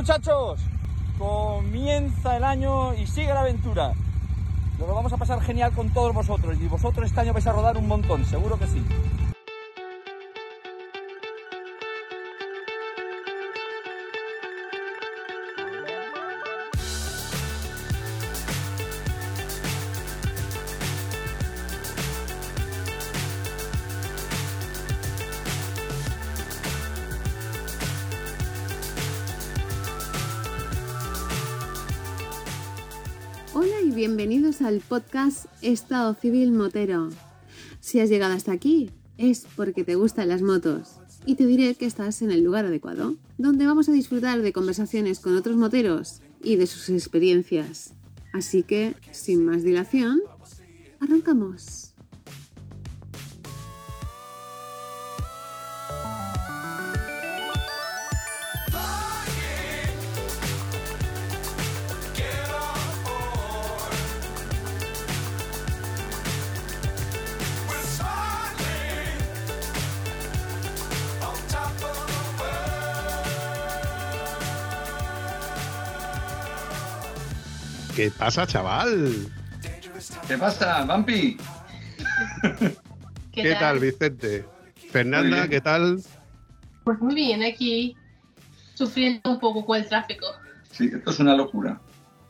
muchachos, comienza el año y sigue la aventura. Nos lo vamos a pasar genial con todos vosotros y vosotros este año vais a rodar un montón, seguro que sí. Al podcast Estado Civil Motero. Si has llegado hasta aquí, es porque te gustan las motos. Y te diré que estás en el lugar adecuado, donde vamos a disfrutar de conversaciones con otros moteros y de sus experiencias. Así que, sin más dilación, arrancamos. ¿Qué pasa, chaval? ¿Qué pasa, Vampi? ¿Qué, tal? Vicente? Fernanda, ¿qué tal? Pues muy bien, aquí sufriendo un poco con el tráfico. Sí, esto es una locura.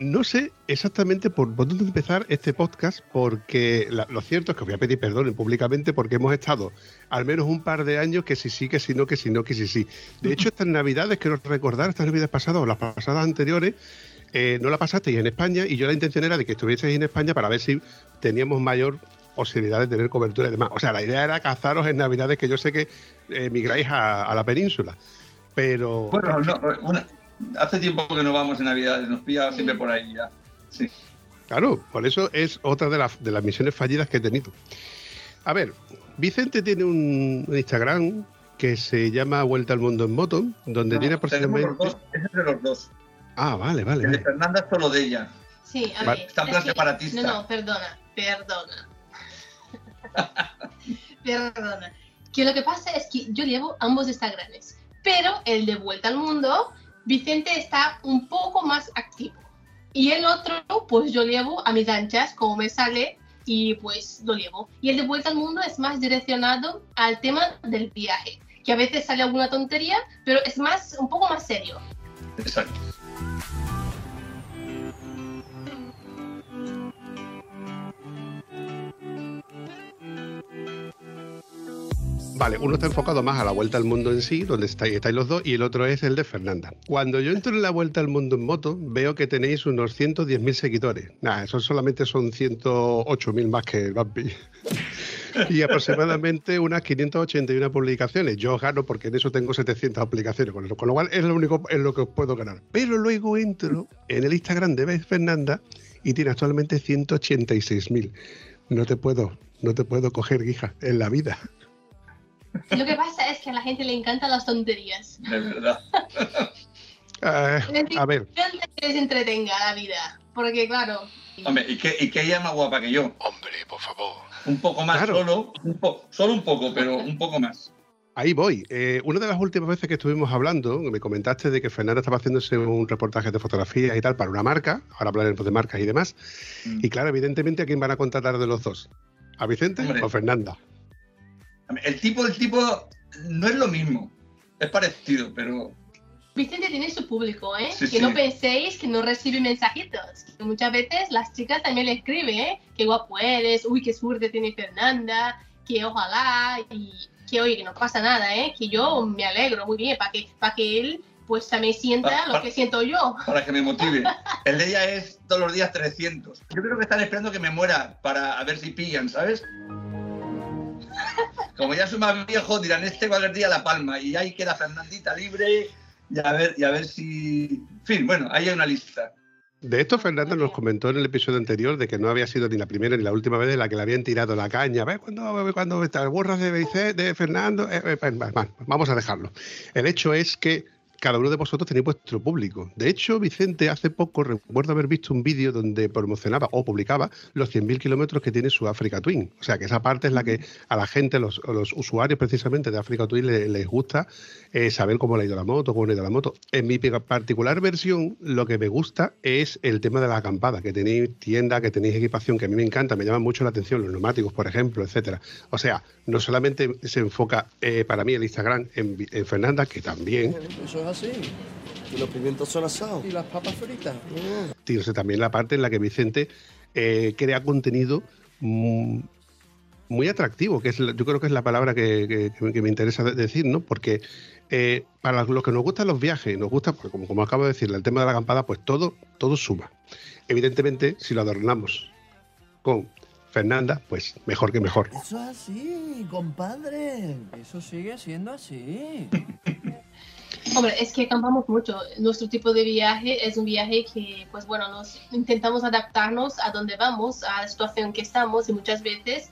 No sé exactamente por, dónde empezar este podcast, porque lo cierto es que os voy a pedir perdón públicamente porque hemos estado al menos un par de años que si sí, que si no, que si no, que si sí. De hecho, estas navidades, quiero recordar, estas navidades pasadas o las pasadas anteriores, eh, no la pasasteis en España y yo la intención era de que estuvieseis en España para ver si teníamos mayor posibilidad de tener cobertura y demás. O sea, la idea era cazaros en Navidades, que yo sé que emigráis a, la península. Pero. Bueno, hace tiempo que no vamos en Navidades, nos pilla siempre por ahí ya. Sí. Claro, por eso es otra de, de las misiones fallidas que he tenido. A ver, Vicente tiene un Instagram que se llama Vuelta al Mundo en Moto, donde tiene aproximadamente. es entre los dos. Ah, vale, vale. El de Fernanda es solo de ella. Sí, a ver. Está en plan separatista. No, no, perdona, perdona. perdona. Que lo que pasa es que yo llevo ambos Instagrams, pero el de Vuelta al Mundo, Vicente está un poco más activo. Y el otro, pues yo llevo a mis anchas, como me sale, y pues lo llevo. Y el de Vuelta al Mundo es más direccionado al tema del viaje, que a veces sale alguna tontería, pero es más, un poco más serio. Exacto. Vale, uno está enfocado más a la vuelta al mundo en sí, donde estáis, los dos, y el otro es el de Fernanda. Cuando yo entro en la vuelta al mundo en moto, veo que tenéis unos 110.000 seguidores. Nada, eso solamente son 108.000 más que el Bumpy. y aproximadamente unas 581 publicaciones. Yo gano porque en eso tengo 700 aplicaciones, con lo, cual es lo único en lo que os puedo ganar. Pero luego entro en el Instagram de Fernanda y tiene actualmente 186.000. No te puedo, no te puedo coger, guija, en la vida. Lo que pasa es que a la gente le encantan las tonterías. De verdad. Uh, a ver. Que les entretenga la vida. Porque, claro. Hombre, ¿y qué, y ella es más guapa que yo? Hombre, por favor. Un poco más solo. Un solo un poco, pero un poco más. Ahí voy. Eh, una de las últimas veces que estuvimos hablando, me comentaste de que Fernanda estaba haciéndose un reportaje de fotografía y tal para una marca. Ahora hablaremos de marcas y demás. Mm. Y claro, evidentemente, ¿a quién van a contratar de los dos? ¿A Vicente o a Fernanda? El tipo, el tipo no es lo mismo. Es parecido, pero. Vicente tiene su público, ¿eh? que no penséis que no recibe mensajitos. Que muchas veces las chicas también le escriben, ¿eh? Qué guapo eres, uy, qué suerte tiene Fernanda, que ojalá, y que oye, que no pasa nada, ¿eh? Que yo me alegro muy bien, para que, para que él pues también sienta lo que siento yo. Para que me motive. El de ella es todos los días 300. Yo creo que están esperando que me muera para ver si pillan, ¿sabes? Como ya soy más viejo, dirán, este cualquier día La Palma. Y ahí queda Fernandita libre y a ver, y a ver si... En fin, bueno, ahí hay una lista. De esto Fernanda nos comentó en el episodio anterior de que no había sido ni la primera ni la última vez en la que le habían tirado la caña. ¿Ves cuando, cuando está el de, de Fernando? Eh, eh, vamos a dejarlo. El hecho es que cada uno de vosotros tenéis vuestro público. De hecho, Vicente, hace poco recuerdo haber visto un vídeo donde promocionaba o publicaba los 100.000 kilómetros que tiene su Africa Twin. O sea, que esa parte es la que a la gente, los, los usuarios precisamente de Africa Twin les, gusta eh, saber cómo le ha ido la moto, cómo le ha ido la moto. En mi particular versión, lo que me gusta es el tema de la acampada, que tenéis tienda, que tenéis equipación, que a mí me encanta, me llama mucho la atención, los neumáticos, por ejemplo, etcétera. O sea, no solamente se enfoca eh, para mí el Instagram en, en Fernanda, que también así. Y los pimientos son asados. Y las papas fritas. Mm. también la parte en la que Vicente eh, crea contenido muy, atractivo, que es yo creo que es la palabra que, me interesa decir, ¿no? Porque eh, para los que nos gustan los viajes, nos gusta, pues, como, como acabo de decir, el tema de la acampada, pues todo, todo suma. Evidentemente, si lo adornamos con Fernanda, pues mejor que mejor. Eso es así, compadre. Eso sigue siendo así. Hombre, es que acampamos mucho. Nuestro tipo de viaje es un viaje que, pues bueno, nos intentamos adaptarnos a donde vamos, a la situación que estamos y muchas veces,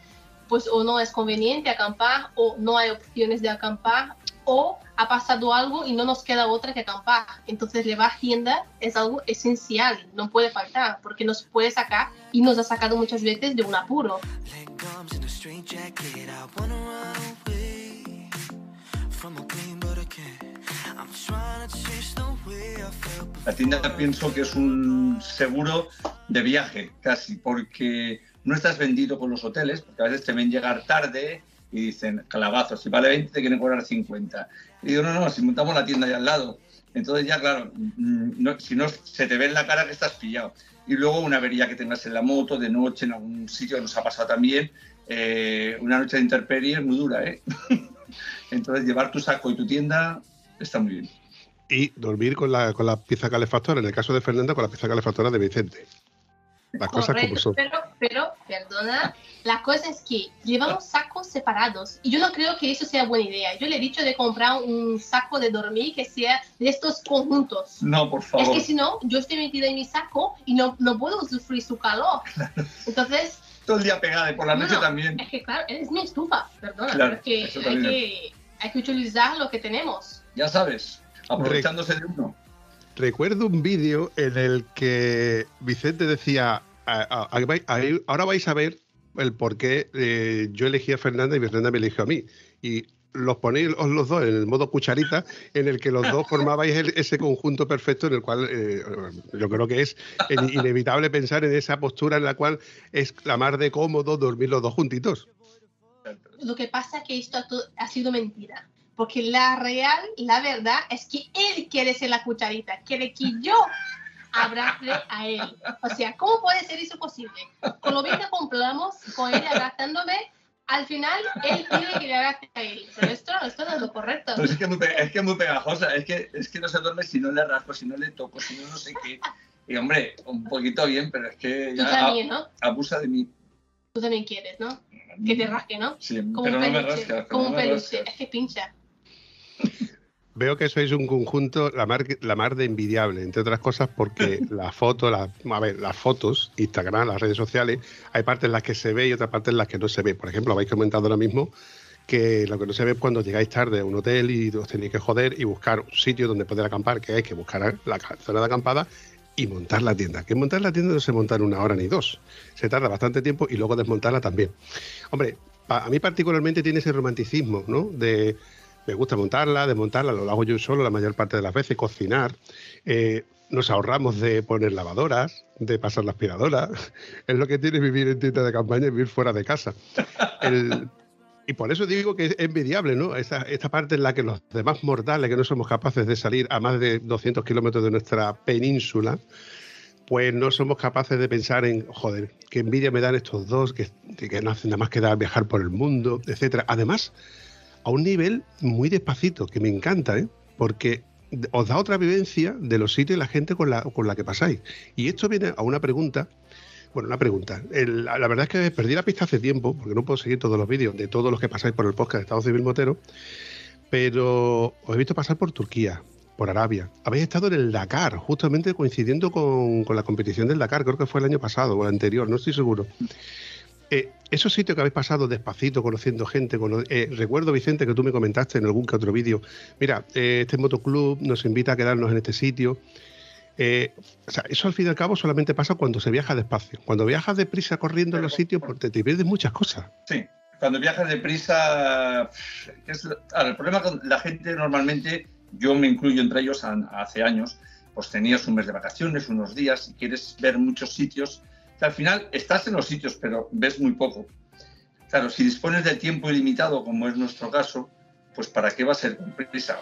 pues o no es conveniente acampar o no hay opciones de acampar o ha pasado algo y no nos queda otra que acampar. Entonces llevar agenda es algo esencial, no puede faltar, porque nos puede sacar y nos ha sacado muchas veces de un apuro. La tienda pienso que es un seguro de viaje, casi, porque no estás vendido con los hoteles, porque a veces te ven llegar tarde y dicen, calabazos, si vale 20 te quieren cobrar 50. Y digo, no, no, si montamos la tienda ahí al lado. Entonces ya, claro, mm, si no, se te ve en la cara que estás pillado. Y luego una avería que tengas en la moto, de noche, en algún sitio, nos ha pasado también, eh, una noche de intemperie es muy dura, ¿eh? Entonces llevar tu saco y tu tienda está muy bien y dormir con la, con la pieza calefactora, en el caso de Fernanda, con la pieza calefactora de Vicente. Las cosas como son. Pero, pero, perdona, la cosa es que llevamos sacos separados y yo no creo que eso sea buena idea. Yo le he dicho de comprar un saco de dormir que sea de estos conjuntos. No, por favor. Es que si no, yo estoy metida en mi saco y no, no puedo sufrir su calor. Entonces... Todo el día pegada y por la noche también. Es que claro, es mi estufa, perdona, pero es que hay, que hay que utilizar lo que tenemos. Ya sabes aprovechándose de uno. Recuerdo un vídeo en el que Vicente decía, ahora vais a ver el por qué eh, yo elegí a Fernanda y Fernanda me eligió a mí. Y los ponéis los dos en el modo cucharita, en el que los dos formabais ese conjunto perfecto en el cual eh, yo creo que es inevitable pensar en esa postura en la cual es la más de cómodo dormir los dos juntitos. Lo que pasa es que esto ha sido mentira porque la real, la verdad es que él quiere ser la cucharita, quiere que yo abrace a él. O sea, ¿cómo puede ser eso posible? Con lo bien que compramos, con él abrazándome, al final él quiere que le abrace a él. Pero esto, esto no es lo correcto. es, que es, muy, es que muy pegajosa, es que, es que no se duerme si no le rasco, si no le toco, si no no sé qué. Y hombre, un poquito bien, pero es que ya Tú también, ¿no? abusa de mí. Tú también quieres, ¿no? Que te rasque, ¿no? Sí, como pero un no me rasca. Como un peluche, es que pincha. Veo que sois un conjunto la mar, la mar de envidiable, entre otras cosas porque la foto, la, a ver, las fotos, Instagram, las redes sociales, hay partes en las que se ve y otras partes en las que no se ve. Por ejemplo, habéis comentado ahora mismo que lo que no se ve es cuando llegáis tarde a un hotel y os tenéis que joder y buscar un sitio donde poder acampar, que hay que buscar la zona de acampada y montar la tienda. Que montar la tienda no se monta en una hora ni dos. Se tarda bastante tiempo y luego desmontarla también. Hombre, a mí particularmente tiene ese romanticismo, ¿no? De me gusta montarla, desmontarla, lo hago yo solo la mayor parte de las veces, cocinar. Eh, nos ahorramos de poner lavadoras, de pasar la aspiradora. Es lo que tiene vivir en tienda de campaña y vivir fuera de casa. y por eso digo que es envidiable, ¿no? Esta, esta, parte en la que los demás mortales, que no somos capaces de salir a más de 200 kilómetros de nuestra península, pues no somos capaces de pensar en, joder, qué envidia me dan estos dos, que, que no hacen nada más que dar viajar por el mundo, etcétera. Además, a un nivel muy despacito, que me encanta, ¿eh? porque os da otra vivencia de los sitios y la gente con la, con la que pasáis. Y esto viene a una pregunta. Bueno, una pregunta. la verdad es que perdí la pista hace tiempo, porque no puedo seguir todos los vídeos de todos los que pasáis por el podcast de Estado Civil Motero, pero os he visto pasar por Turquía, por Arabia. Habéis estado en el Dakar, justamente coincidiendo con, con, la competición del Dakar, creo que fue el año pasado o el anterior, no estoy seguro. Eh, esos sitios que habéis pasado despacito, conociendo gente, eh, recuerdo, Vicente, que tú me comentaste en algún que otro vídeo, mira, eh, este motoclub nos invita a quedarnos en este sitio. o sea, eso al fin y al cabo solamente pasa cuando se viaja despacio. Cuando viajas deprisa corriendo en los sitios, pues te, pierdes muchas cosas. Sí, cuando viajas deprisa, es, el problema con la gente normalmente, yo me incluyo entre ellos hace años, pues tenías un mes de vacaciones, unos días, y quieres ver muchos sitios, al final estás en los sitios, pero ves muy poco. Claro, si dispones de tiempo ilimitado, como es nuestro caso, pues ¿para qué va a ser con prisa?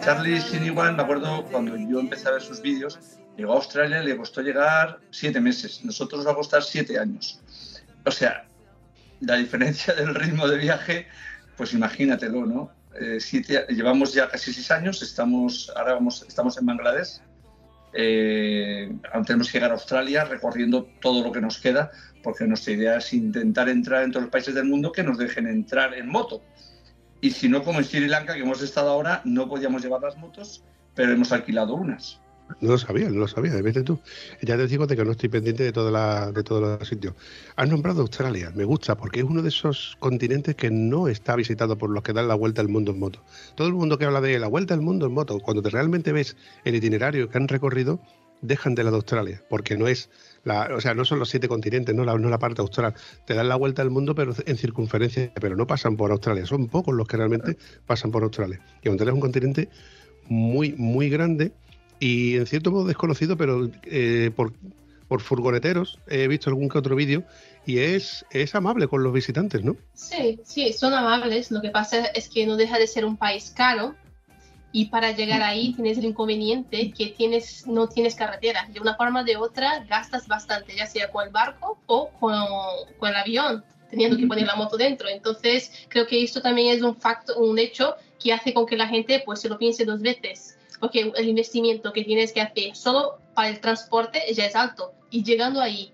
Charlie sin igual, me acuerdo cuando yo empecé a ver sus vídeos, llegó a Australia, le costó llegar siete meses, nosotros va a costar siete años. O sea, la diferencia del ritmo de viaje, pues imagínatelo, ¿no? Eh, llevamos ya casi seis años, estamos, ahora vamos, estamos en Bangladesh, eh, tenemos que llegar a Australia recorriendo todo lo que nos queda, porque nuestra idea es intentar entrar en todos los países del mundo que nos dejen entrar en moto. Y si no, como en Sri Lanka, que hemos estado ahora, no podíamos llevar las motos, pero hemos alquilado unas. No lo sabía, no lo sabía, de tú. Ya te digo de que no estoy pendiente de, toda la, de todos los sitios. Has nombrado Australia, me gusta, porque es uno de esos continentes que no está visitado por los que dan la vuelta al mundo en moto. Todo el mundo que habla de la vuelta al mundo en moto, cuando te realmente ves el itinerario que han recorrido, dejan de la de Australia, porque no es la, o sea, no son los siete continentes, no la, no la parte austral. Te dan la vuelta al mundo, pero en circunferencia, pero no pasan por Australia. Son pocos los que realmente pasan por Australia. Y Australia es un continente muy, muy grande y en cierto modo desconocido, pero eh, por, por, furgoneteros he visto algún que otro vídeo y es, es amable con los visitantes, ¿no? Sí, sí, son amables. Lo que pasa es que no deja de ser un país caro y para llegar ahí tienes el inconveniente que tienes, no tienes carretera. De una forma o de otra gastas bastante, ya sea con el barco o con, con el avión, teniendo que poner la moto dentro. Entonces, creo que esto también es un, facto, un hecho que hace con que la gente pues se lo piense dos veces porque el investimiento que tienes que hacer solo para el transporte ya es alto y llegando ahí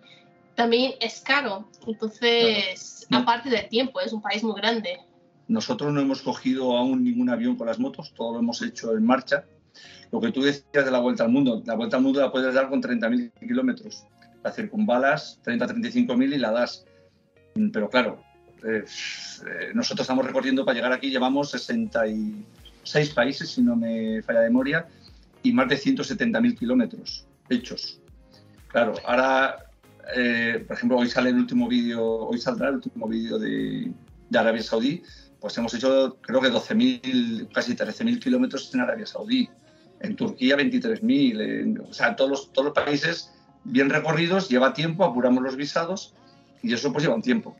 también es caro. Entonces, aparte del tiempo, es un país muy grande. Nosotros no hemos cogido aún ningún avión con las motos, todo lo hemos hecho en marcha. Lo que tú decías de la vuelta al mundo, la vuelta al mundo la puedes dar con 30.000 kilómetros. La circunvalas 30-35.000 y la das. Pero claro, eh, eh, nosotros estamos recorriendo para llegar aquí, llevamos 60 y seis países, si no me falla de memoria, y más de 170.000 kilómetros hechos. Claro, ahora, eh, por ejemplo, hoy sale el último vídeo, hoy saldrá el último vídeo de, de, Arabia Saudí, pues hemos hecho creo que 12.000, casi 13.000 kilómetros en Arabia Saudí, en Turquía 23.000, o sea, todos los, todos los países bien recorridos, lleva tiempo, apuramos los visados y eso pues lleva un tiempo,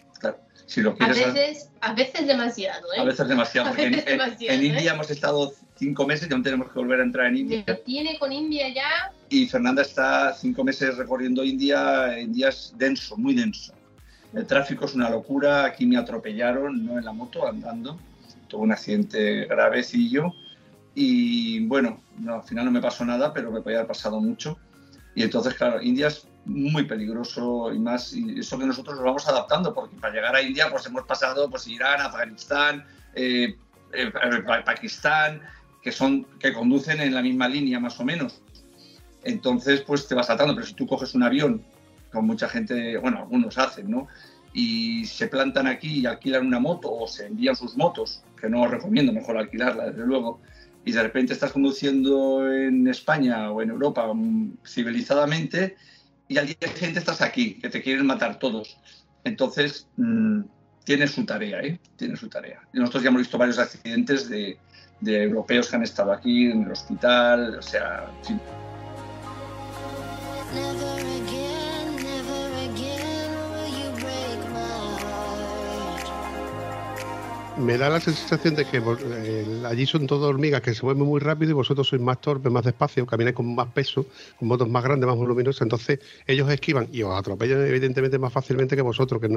claro a, veces, a veces demasiado, ¿eh? A veces demasiado, porque en, ¿eh? India hemos estado cinco meses y aún tenemos que volver a entrar en India. tiene con India ya. Y Fernanda está cinco meses recorriendo India. India es denso, muy denso. El tráfico es una locura. Aquí me atropellaron, no en la moto, andando. Tuve un accidente gravecillo. Y bueno, no, al final no me pasó nada, pero me podía haber pasado mucho. Y entonces, claro, India es muy peligroso y más, y eso que nosotros nos vamos adaptando, porque para llegar a India pues hemos pasado pues Irán, Afganistán, eh, eh, Pakistán, que son que conducen en la misma línea más o menos. Entonces pues te vas saltando, pero si tú coges un avión, como mucha gente, bueno, algunos hacen, ¿no? Y se plantan aquí y alquilan una moto o se envían sus motos, que no os recomiendo, mejor alquilarla, desde luego, y de repente estás conduciendo en España o en Europa mm, civilizadamente y al día siguiente estás aquí, que te quieren matar todos. Entonces, mm, tiene su tarea, ¿eh? Tiene su tarea. nosotros ya hemos visto varios accidentes de, de europeos que han estado aquí en el hospital, o sea, sí. Me da la sensación de que eh, allí son todos hormigas que se mueven muy rápido y vosotros sois más torpes, más despacio, camináis con más peso, con motos más grandes, más voluminosas. Entonces ellos esquivan y os atropellan evidentemente más fácilmente que vosotros, que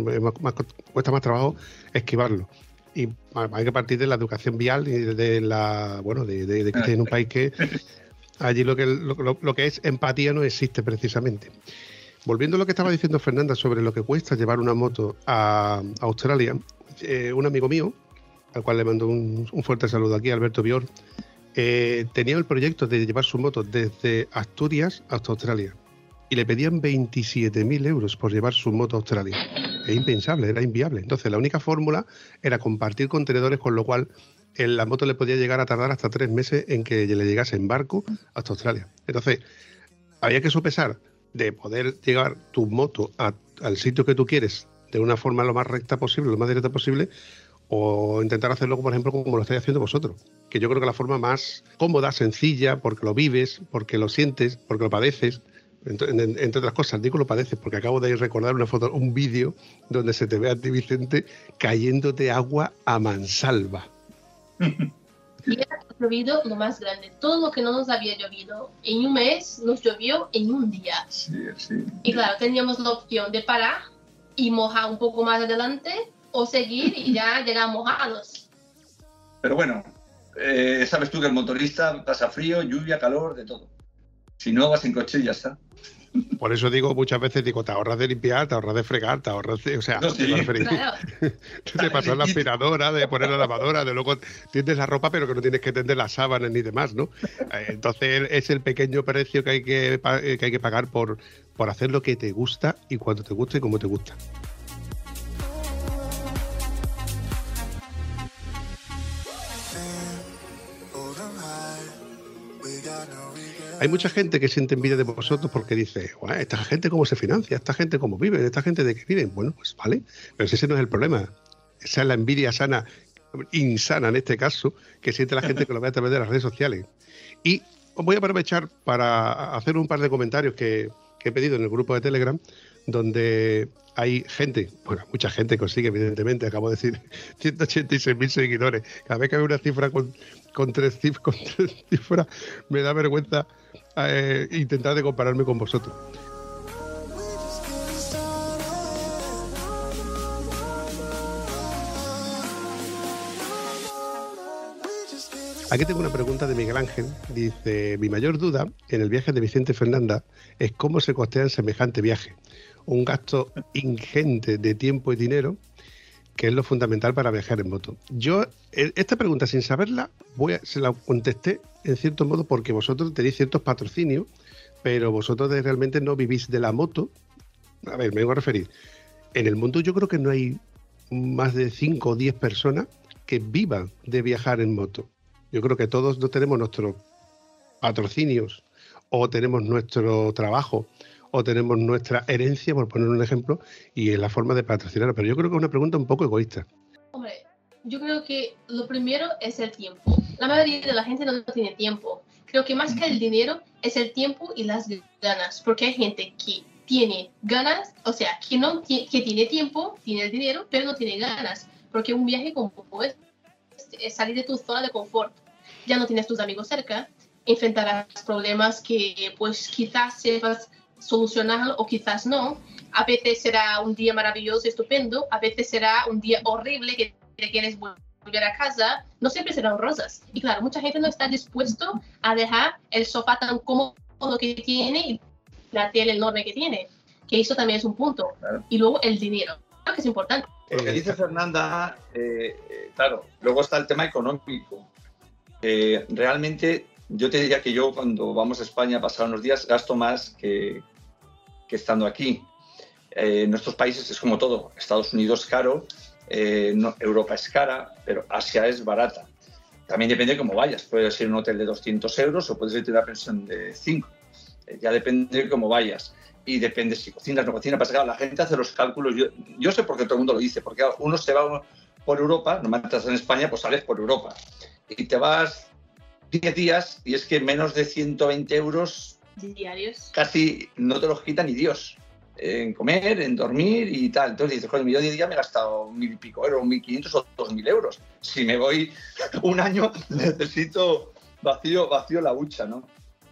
cuesta más trabajo esquivarlo. Y hay que partir de la educación vial y de la, bueno, de, que en un país que allí lo que, lo, que es empatía no existe precisamente. Volviendo a lo que estaba diciendo Fernanda sobre lo que cuesta llevar una moto a Australia, eh, un amigo mío al cual le mando un, fuerte saludo aquí, Alberto Bior, eh, tenía el proyecto de llevar su moto desde Asturias hasta Australia y le pedían 27.000 euros por llevar su moto a Australia. Es impensable, era inviable. Entonces, la única fórmula era compartir contenedores, con lo cual en la moto le podía llegar a tardar hasta tres meses en que le llegase en barco hasta Australia. Entonces, había que sopesar de poder llegar tu moto al sitio que tú quieres de una forma lo más recta posible, lo más directa posible, o intentar hacerlo, por ejemplo, como lo estáis haciendo vosotros. Que yo creo que la forma más cómoda, sencilla, porque lo vives, porque lo sientes, porque lo padeces, entre, otras cosas, digo lo padeces, porque acabo de recordar una foto, un vídeo donde se te ve a ti, Vicente, cayéndote agua a mansalva. Y ha llovido lo más grande. Todo lo que no nos había llovido en un mes, nos llovió en un día. Sí, sí. Y claro, teníamos la opción de parar y mojar un poco más adelante o seguir y ya llegar mojados. Pero bueno, eh, sabes tú que el motorista pasa frío, lluvia, calor, de todo. Si no, vas en coche y ya está. Por eso digo muchas veces, digo, te ahorras de limpiar, te ahorras de fregar, te ahorras de, o sea, No, sí. de pasar la aspiradora, de poner la lavadora, de luego tiendes la ropa, pero que no tienes que tender las sábanas ni demás, ¿no? Eh, Entonces es el pequeño precio que hay que, eh, que hay que pagar por, por hacer lo que te gusta y cuando te gusta y como te gusta. Hay mucha gente que siente envidia de vosotros porque dice, "Guau, esta gente cómo se financia, esta gente cómo vive, esta gente de qué viven. Bueno, pues vale, pero ese no es el problema. Esa es la envidia sana, insana en este caso, que siente la gente que lo ve a través de las redes sociales. Y voy a aprovechar para hacer un par de comentarios que, he pedido en el grupo de Telegram, donde hay gente, bueno, mucha gente consigue, evidentemente, acabo de decir 186.000 seguidores. Cada vez que veo una cifra con, con tres cifras, me da vergüenza eh, intentar de compararme con vosotros. Aquí tengo una pregunta de Miguel Ángel. Dice, mi mayor duda en el viaje de Vicente Fernanda es cómo se costean semejante viaje. Un gasto ingente de tiempo y dinero, que es lo fundamental para viajar en moto. Yo, eh, esta pregunta, sin saberla, voy a- se la contesté en cierto modo porque vosotros tenéis ciertos patrocinios, pero vosotros realmente no vivís de la moto. A ver, me vengo a referir. En el mundo yo creo que no hay más de 5 o 10 personas que vivan de viajar en moto. Yo creo que todos no tenemos nuestros patrocinios o tenemos nuestro trabajo o tenemos nuestra herencia, por poner un ejemplo, y es la forma de patrocinar. Pero yo creo que es una pregunta un poco egoísta. Hombre, yo creo que lo primero es el tiempo. La mayoría de la gente no tiene tiempo. Creo que más que el dinero es el tiempo y las ganas, porque hay gente que tiene ganas, o sea, que no que tiene tiempo, tiene el dinero, pero no tiene ganas, porque un viaje como es, es salir de tu zona de confort. Ya no tienes tus amigos cerca, enfrentarás problemas que pues quizás sepas solucionar o quizás no. A veces será un día maravilloso, estupendo, a veces será un día horrible que te quieres volver a casa, no siempre serán rosas. Y claro, mucha gente no está dispuesto a dejar el sofá tan cómodo que tiene y la tele enorme que tiene, que eso también es un punto. Claro. Y luego el dinero, que es importante. Lo que dice Fernanda, eh, eh, claro, luego está el tema económico. Eh, realmente, yo te diría que yo cuando vamos a España a pasar unos días gasto más que, que estando aquí. Eh, en nuestros países es como todo. Estados Unidos es caro, eh, Europa es cara, pero Asia es barata. También depende de cómo vayas. Puedes ir a un hotel de 200 euros o puedes irte a una pensión de 5. Eh, ya depende de cómo vayas. Y depende si cocinas o no cocinas. Pasa que, la gente hace los cálculos. Yo, sé por qué todo el mundo lo dice. Porque uno se va por Europa, normalmente estás en España, pues sales por Europa. Y te vas 10 días y es que menos de 120 euros Diarios. casi no te los quita ni Dios. En comer, en dormir y tal. Entonces dices, joder, yo 10 días me he gastado mil y pico euros, mil quinientos o dos mil euros. Si me voy un año, necesito vacío, vacío la hucha, ¿no?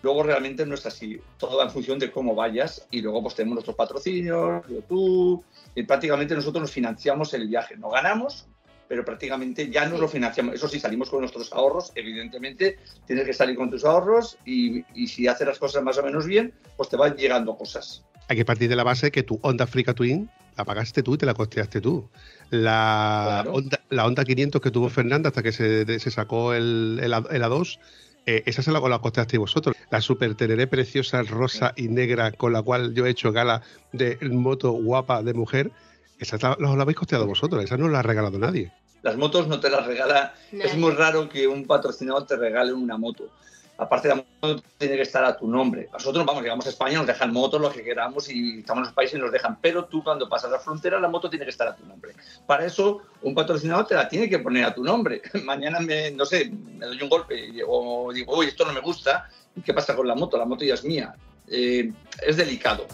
Luego realmente no es así. Todo va en función de cómo vayas y luego pues tenemos nuestros patrocinios, YouTube, y prácticamente nosotros nos financiamos el viaje. No ganamos, pero prácticamente ya nos lo financiamos. Eso sí, salimos con nuestros ahorros, evidentemente tienes que salir con tus ahorros y, y si haces las cosas más o menos bien, pues te van llegando cosas. Hay que partir de la base que tu Honda Africa Twin la pagaste tú y te la costeaste tú. La, Claro. Honda, la Honda 500 que tuvo Fernanda hasta que se, se sacó el, el, A- el A2, eh, esa se la, la costeasteis vosotros. La super teneré preciosa, rosa y negra con la cual yo he hecho gala de moto guapa de mujer, esa la, la habéis costeado vosotros, esa no la ha regalado nadie. Las motos no te las regala. Nadie. Es muy raro que un patrocinador te regale una moto. Aparte, la moto tiene que estar a tu nombre. Nosotros, vamos, llegamos a España, nos dejan motos, lo que queramos, y estamos en los países y nos dejan. Pero tú, cuando pasas la frontera, la moto tiene que estar a tu nombre. Para eso, un patrocinador te la tiene que poner a tu nombre. Mañana, me, no sé, me doy un golpe y digo, digo, uy, esto no me gusta. ¿Y qué pasa con la moto? La moto ya es mía. Eh, es delicado.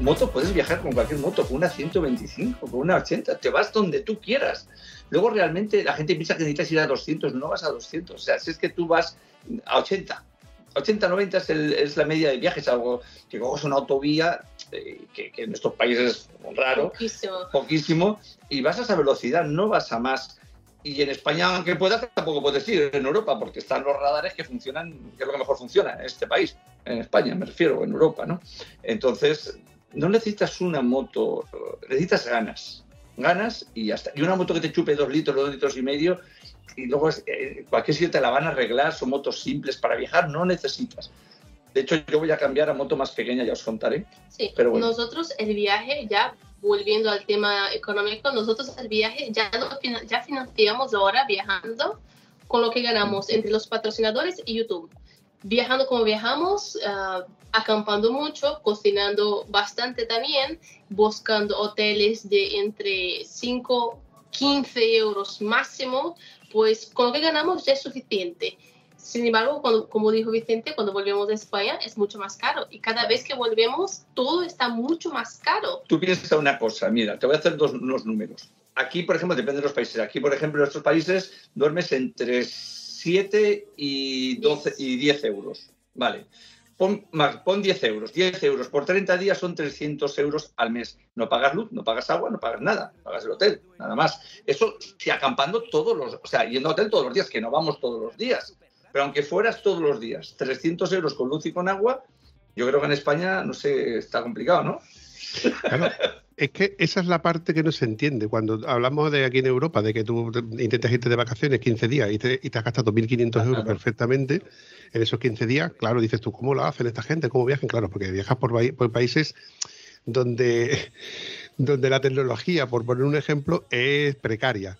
Moto puedes viajar con cualquier moto, con una 125, con una 80, te vas donde tú quieras. Luego realmente la gente piensa que necesitas ir a 200, no vas a 200, o sea, si es que tú vas a 80, 80, 90 es, el- es la media de viajes, algo que coges una autovía, eh, que, que en estos países es raro, Poquísimo. poquísimo, y vas a esa velocidad, no vas a más. Y en España, aunque puedas, tampoco puedes ir en Europa, porque están los radares que funcionan, que es lo que mejor funciona en este país, en España me refiero, en Europa, ¿no? Entonces, no necesitas una moto, necesitas ganas, ganas y ya está. Y una moto que te chupe dos litros, dos litros y medio, y luego eh, cualquier sitio te la van a arreglar, son motos simples para viajar, no necesitas. De hecho, yo voy a cambiar a moto más pequeña, ya os contaré. Sí, Pero bueno. nosotros el viaje, ya volviendo al tema económico, nosotros el viaje ya, lo ya financiamos ahora viajando con lo que ganamos entre los patrocinadores y YouTube. Viajando como viajamos, ah, acampando mucho, cocinando bastante también, buscando hoteles de entre 5, 15 euros máximo, pues con lo que ganamos ya es suficiente. Sin embargo, cuando- como dijo Vicente, cuando volvemos a España es mucho más caro y cada vez que volvemos todo está mucho más caro. Tú piensas una cosa, mira, te voy a hacer dos, unos números. Aquí, por ejemplo, depende de los países. Aquí, por ejemplo, en estos países duermes entre 7 y 12 y 10 euros. Vale. Pon, más, pon 10 euros. 10 euros por 30 días son 300 euros al mes. No pagas luz, no pagas agua, no pagas nada. Pagas el hotel, nada más. Eso si acampando todos los... O sea, yendo a hotel todos los días, que no vamos todos los días. Pero aunque fueras todos los días, 300 euros con luz y con agua, yo creo que en España, no sé, está complicado, ¿no? Claro, es que esa es la parte que no se entiende. Cuando hablamos de aquí en Europa, de que tú te- intentas irte de vacaciones 15 días y te, y te has gastado 1.500 euros Claro. perfectamente en esos 15 días, claro, dices tú, ¿cómo lo hacen esta gente? ¿Cómo viajan? Claro, porque viajas por, por países donde, donde la tecnología, por poner un ejemplo, es precaria.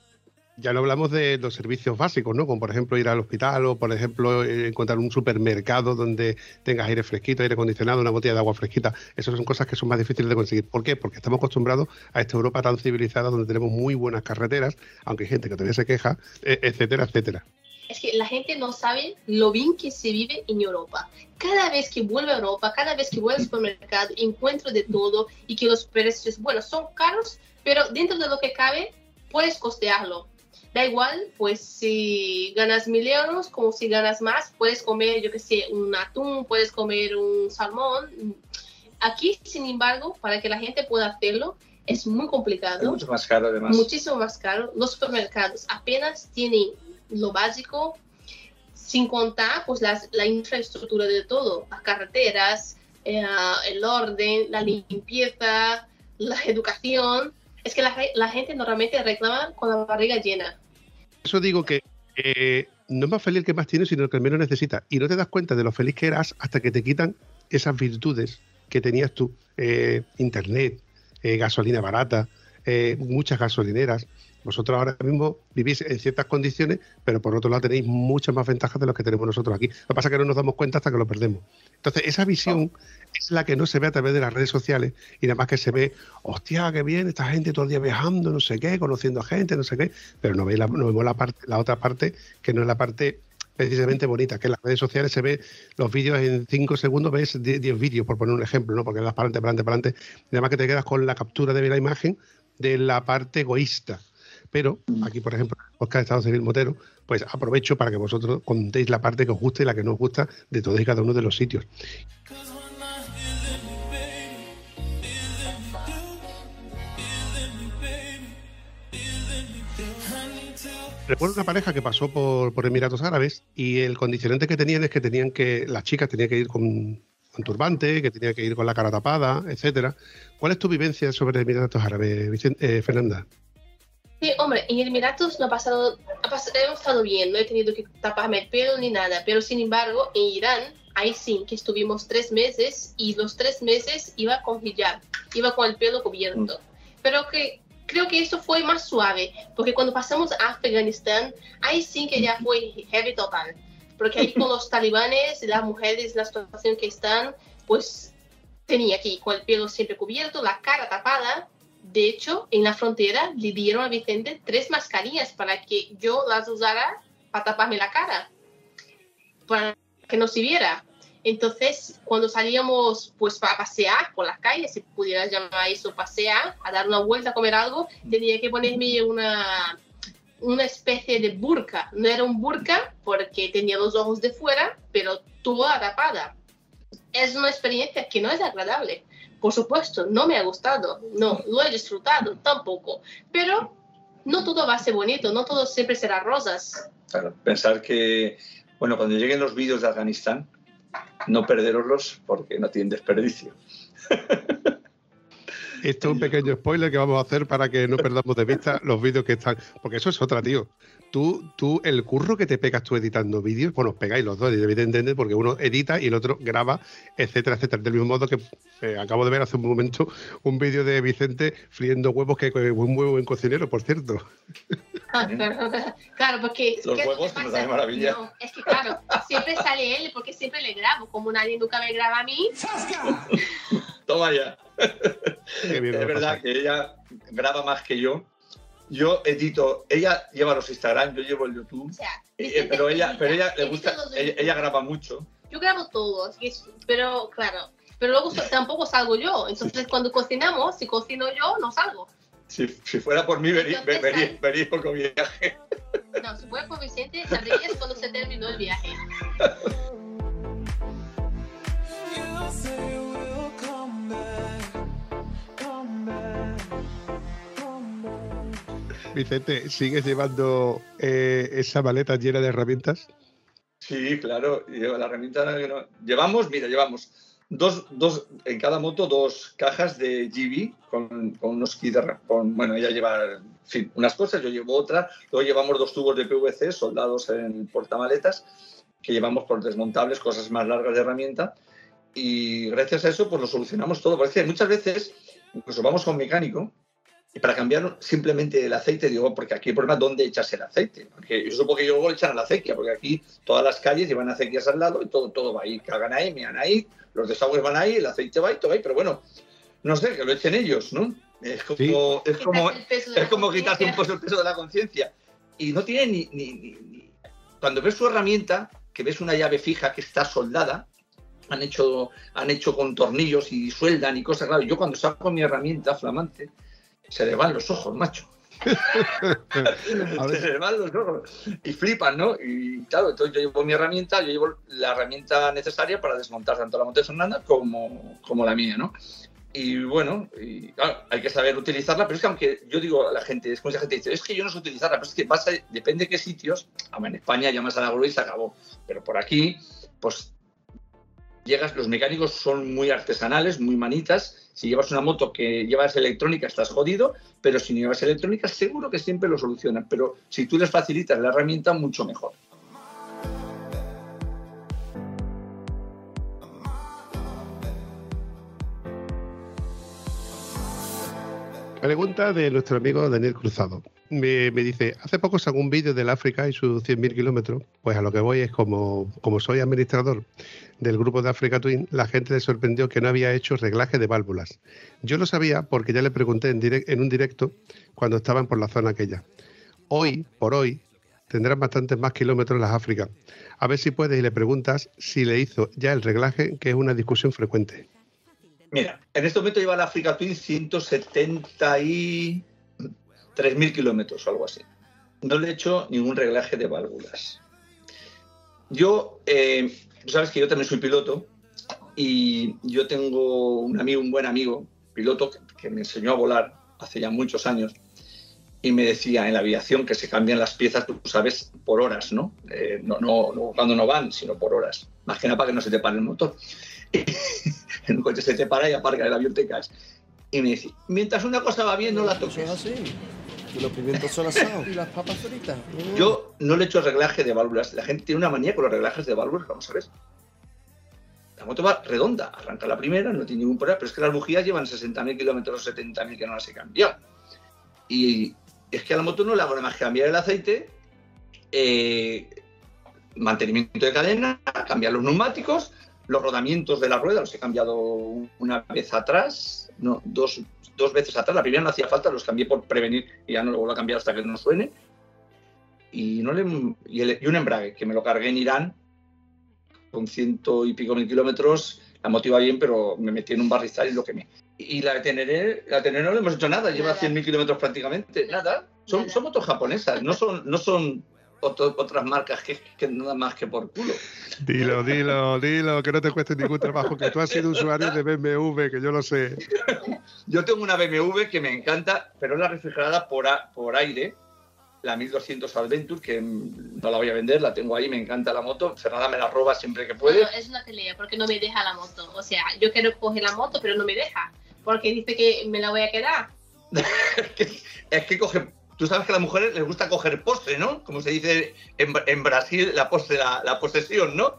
Ya no hablamos de los servicios básicos, ¿no? Como por ejemplo ir al hospital o, por ejemplo, eh, encontrar un supermercado donde tengas aire fresquito, aire acondicionado, una botella de agua fresquita. Esas son cosas que son más difíciles de conseguir. ¿Por qué? Porque estamos acostumbrados a esta Europa tan civilizada donde tenemos muy buenas carreteras, aunque hay gente que todavía se queja, e- etcétera, etcétera. Es que la gente no sabe lo bien que se vive en Europa. Cada vez que vuelve a Europa, cada vez que voy al supermercado, encuentro de todo y que los precios, bueno, son caros, pero dentro de lo que cabe, puedes costearlo. Da igual, pues si ganas mil euros, como si ganas más, puedes comer, yo qué sé, un atún, puedes comer un salmón. Aquí, sin embargo, para que la gente pueda hacerlo, es muy Es complicado mucho más caro, además. muchísimo más caro. Los supermercados apenas tienen lo básico, sin contar pues las, la infraestructura de todo, las carreteras, eh, el orden, la limpieza, la educación. Es que la, ge- la gente normalmente reclama con la barriga llena. Eso digo que eh, no es más feliz el que más tiene, sino el que menos necesita. Y no te das cuenta de lo feliz que eras hasta que te quitan esas virtudes que tenías tú. Eh, internet, eh, gasolina barata, eh, muchas gasolineras. Vosotros ahora mismo vivís en ciertas condiciones, pero por otro lado tenéis muchas más ventajas de las que tenemos nosotros aquí. Lo que pasa es que no nos damos cuenta hasta que lo perdemos. Entonces, esa visión es la que no se ve a través de las redes sociales y nada más que se ve, hostia, qué bien, esta gente todo el día viajando, no sé qué, conociendo a gente, no sé qué, pero no, veis la, parte, la otra parte que no es la parte precisamente bonita, que en las redes sociales se ve los vídeos en 5 segundos, ves 10 10 vídeos, por poner un ejemplo, ¿no? Porque das para adelante, para adelante, para adelante, y nada más que te quedas con la captura de la imagen de la parte egoísta. Pero aquí, por ejemplo, en el de Estado Civil Motero, pues aprovecho para que vosotros contéis la parte que os gusta y la que no os gusta de todos y cada uno de los sitios. Recuerdo una pareja que pasó por, por Emiratos Árabes y el condicionante que tenían es que tenían que, las chicas tenían que ir con con turbante, que tenía que ir con la cara tapada, etcétera. ¿Cuál es tu vivencia sobre Emiratos Árabes, Vicente- eh, Fernanda? Sí, hombre, en Emiratos no ha pasado, ha pas- hemos estado bien, no he tenido que taparme el pelo ni nada, pero sin embargo en Irán, ahí sí, que estuvimos tres meses y los tres meses iba con hijab, iba con el pelo cubierto. Pero que creo que eso fue más suave, porque cuando pasamos a Afganistán, ahí sí que ya fue heavy total, porque ahí con los talibanes, las mujeres, la situación que están, pues tenía que ir con el pelo siempre cubierto, la cara tapada, de hecho, en la frontera le dieron a Vicente tres mascarillas para que yo las usara para taparme la cara, para que no se viera. Entonces, cuando salíamos pues para pasear por las calles, si pudieras llamar eso pasear, a dar una vuelta a comer algo, tenía que ponerme una, una especie de burka. No era un burka porque tenía los ojos de fuera, pero toda tapada. Es una experiencia que no es agradable. Por supuesto, no me ha gustado, no, lo he disfrutado tampoco, pero no todo va a ser bonito, no todo siempre será rosas. Claro, pensar que, bueno, cuando lleguen los vídeos de Afganistán, no perderoslos porque no tienen desperdicio. Esto es un pequeño spoiler que vamos a hacer para que no perdamos de vista los vídeos que están. Porque eso es otra, tío. Tú, tú, el curro que te pegas tú editando vídeos, bueno, os pegáis los dos, evidentemente, porque uno edita y el otro graba, etcétera, etcétera. Del mismo modo que eh, acabo de ver hace un momento un vídeo de Vicente friendo huevos, que es un muy buen cocinero, por cierto. Claro, porque... Los ¿qué es lo huevos, que nos maravilla. No, es que claro, siempre sale él porque siempre le grabo, como nadie nunca me graba a mí. Toma ya. Qué bien lo es verdad pasa. que ella graba más que yo. Yo edito, ella lleva los Instagram, yo llevo el YouTube. O sea, Eh, pero ella, pero ella le gusta, ella, ella graba mucho. Yo grabo todo, así que es- pero claro, pero luego so- tampoco salgo yo. Entonces cuando cocinamos, si cocino yo, no salgo. Si, si fuera por mí, verí, Entonces, verí, ahí- verí poco viaje. No, si fuera por Vicente, sabrías cuando se terminó el viaje. Vicente, ¿sigues llevando eh, esa maleta llena de herramientas? Sí, claro, Llevamos, mira, llevamos dos, dos, en cada moto dos cajas de GB con, con unos kits con, bueno, ella lleva, en fin, unas cosas, yo llevo otras, luego llevamos dos tubos de PVC soldados en portamaletas que llevamos por desmontables, cosas más largas de herramienta y gracias a eso pues lo solucionamos todo, porque muchas veces incluso vamos un mecánico y para cambiar simplemente el aceite, digo, porque aquí el problema es dónde echas el aceite. Porque yo supongo que yo luego echan a la acequia, porque aquí todas las calles llevan acequias al lado y todo, todo va ahí. Cagan ahí, mean ahí, los desagües van ahí, el aceite va ahí, todo ahí. Pero bueno, no sé, que lo echen ellos, ¿no? Es como, Sí. es como, es como quitarse un poco el peso de la conciencia. Y no tiene ni, ni- ni- ni- Cuando ves su herramienta, que ves una llave fija que está soldada, han hecho, han hecho con tornillos y sueldan y cosas. Claro, yo cuando saco mi herramienta flamante, se le van los ojos, macho. Se le van los ojos. Y flipan, ¿no? Y claro, entonces yo llevo mi herramienta, yo llevo la herramienta necesaria para desmontar tanto la de Fernanda como, como la mía, ¿no? Y bueno, y, claro, hay que saber utilizarla, pero es que aunque yo digo a la gente, es como mucha gente dice, es que yo no sé utilizarla, pero es que vas a- depende de qué sitios, en España llamas a la grúa y se acabó, pero por aquí, pues llegas, los mecánicos son muy artesanales, muy manitas, si llevas una moto que llevas electrónica estás jodido, pero si no llevas electrónica seguro que siempre lo solucionan, pero si tú les facilitas la herramienta, mucho mejor. Pregunta de nuestro amigo Daniel Cruzado. Me, dice, hace poco sacó un vídeo del África y sus 100.000 kilómetros. Pues a lo que voy es como, como soy administrador del grupo de Africa Twin, la gente le sorprendió que no había hecho reglaje de válvulas. Yo lo sabía porque ya le pregunté en, un directo cuando estaban por la zona aquella. Hoy, por hoy, tendrán bastantes más kilómetros las Áfricas. A ver si puedes y le preguntas si le hizo ya el reglaje, que es una discusión frecuente. Mira, en este momento lleva la Africa Twin 173.000 kilómetros o algo así. No le he hecho ningún reglaje de válvulas. Yo, eh, tú sabes que yo también soy piloto y yo tengo un amigo, un buen amigo, piloto, que, que me enseñó a volar hace ya muchos años y me decía en la aviación que se cambian las piezas, tú sabes, por horas, ¿no? Eh, no, no, no cuando no van, sino por horas. Más que nada para que no se te pare el motor. en un coche se te para y aparca el avión te caes. Y me dice, mientras una cosa va bien, no la Eso toques. es así. Y los pimientos son asados. Y las papas fritas. Mm. Yo no le echo reglaje de válvulas. La gente tiene una manía con los reglajes de válvulas. Vamos a ver. La moto va redonda. Arranca la primera, no tiene ningún problema. Pero es que las bujías llevan 60.000 kilómetros o 70.000 que no las he cambiado. Y es que a la moto no le hago nada más que cambiar el aceite, eh, mantenimiento de cadena, cambiar los neumáticos, los rodamientos de la rueda los he cambiado una vez atrás, no, dos, dos veces atrás. La primera no hacía falta, los cambié por prevenir y ya no lo vuelvo a cambiar hasta que no suene. Y, no le, y, el- y un embrague, que me lo cargué en Irán con ciento y pico mil kilómetros. La moto iba bien, pero me metí en un barrizal y lo quemé. Y la de Teneré, la de Teneré no le hemos hecho nada, lleva Nada. 100.000 kilómetros prácticamente, nada. Son, son motos japonesas, no son, no son otro- otras marcas que, que nada más que por culo. Dilo, dilo, dilo, que no te cueste ningún trabajo, que tú has sido usuario de BMW, que yo lo sé. Yo tengo una BMW que me encanta, pero es la refrigerada por, a- por aire, la 1200 Adventure, que no la voy a vender, la tengo ahí, me encanta la moto. Fernanda me la roba siempre que puede. Es una pelea porque no me deja la moto. O sea, yo quiero coger la moto, pero no me deja. Porque dice que me la voy a quedar. es que coge. Tú sabes que a las mujeres les gusta coger postre, ¿no? Como se dice en, en Brasil, la, postre, la, la posesión, ¿no?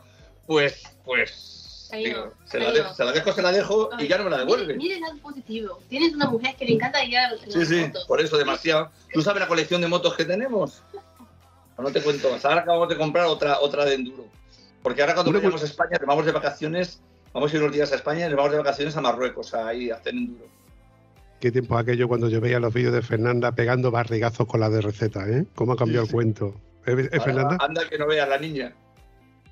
Pues, pues. Digo, se, la ahí de- no. se la dejo, se la dejo y ya no me la devuelve. Mire, el lado positivo. Tienes una mujer que le encanta ir a las Sí, sí, motos. por eso demasiado. ¿Tú sabes la colección de motos que tenemos? No te cuento más. Ahora acabamos de comprar otra, otra de enduro. Porque ahora cuando vayamos a España, nos vamos de vacaciones, vamos a ir unos días a España y nos vamos de vacaciones a Marruecos, ahí a hacer enduro. Qué tiempo aquello cuando yo veía los vídeos de Fernanda pegando barrigazos con la de receta, ¿eh? ¿Cómo ha cambiado el cuento? ¿Es, es Ahora, Fernanda? Anda que no veas la niña.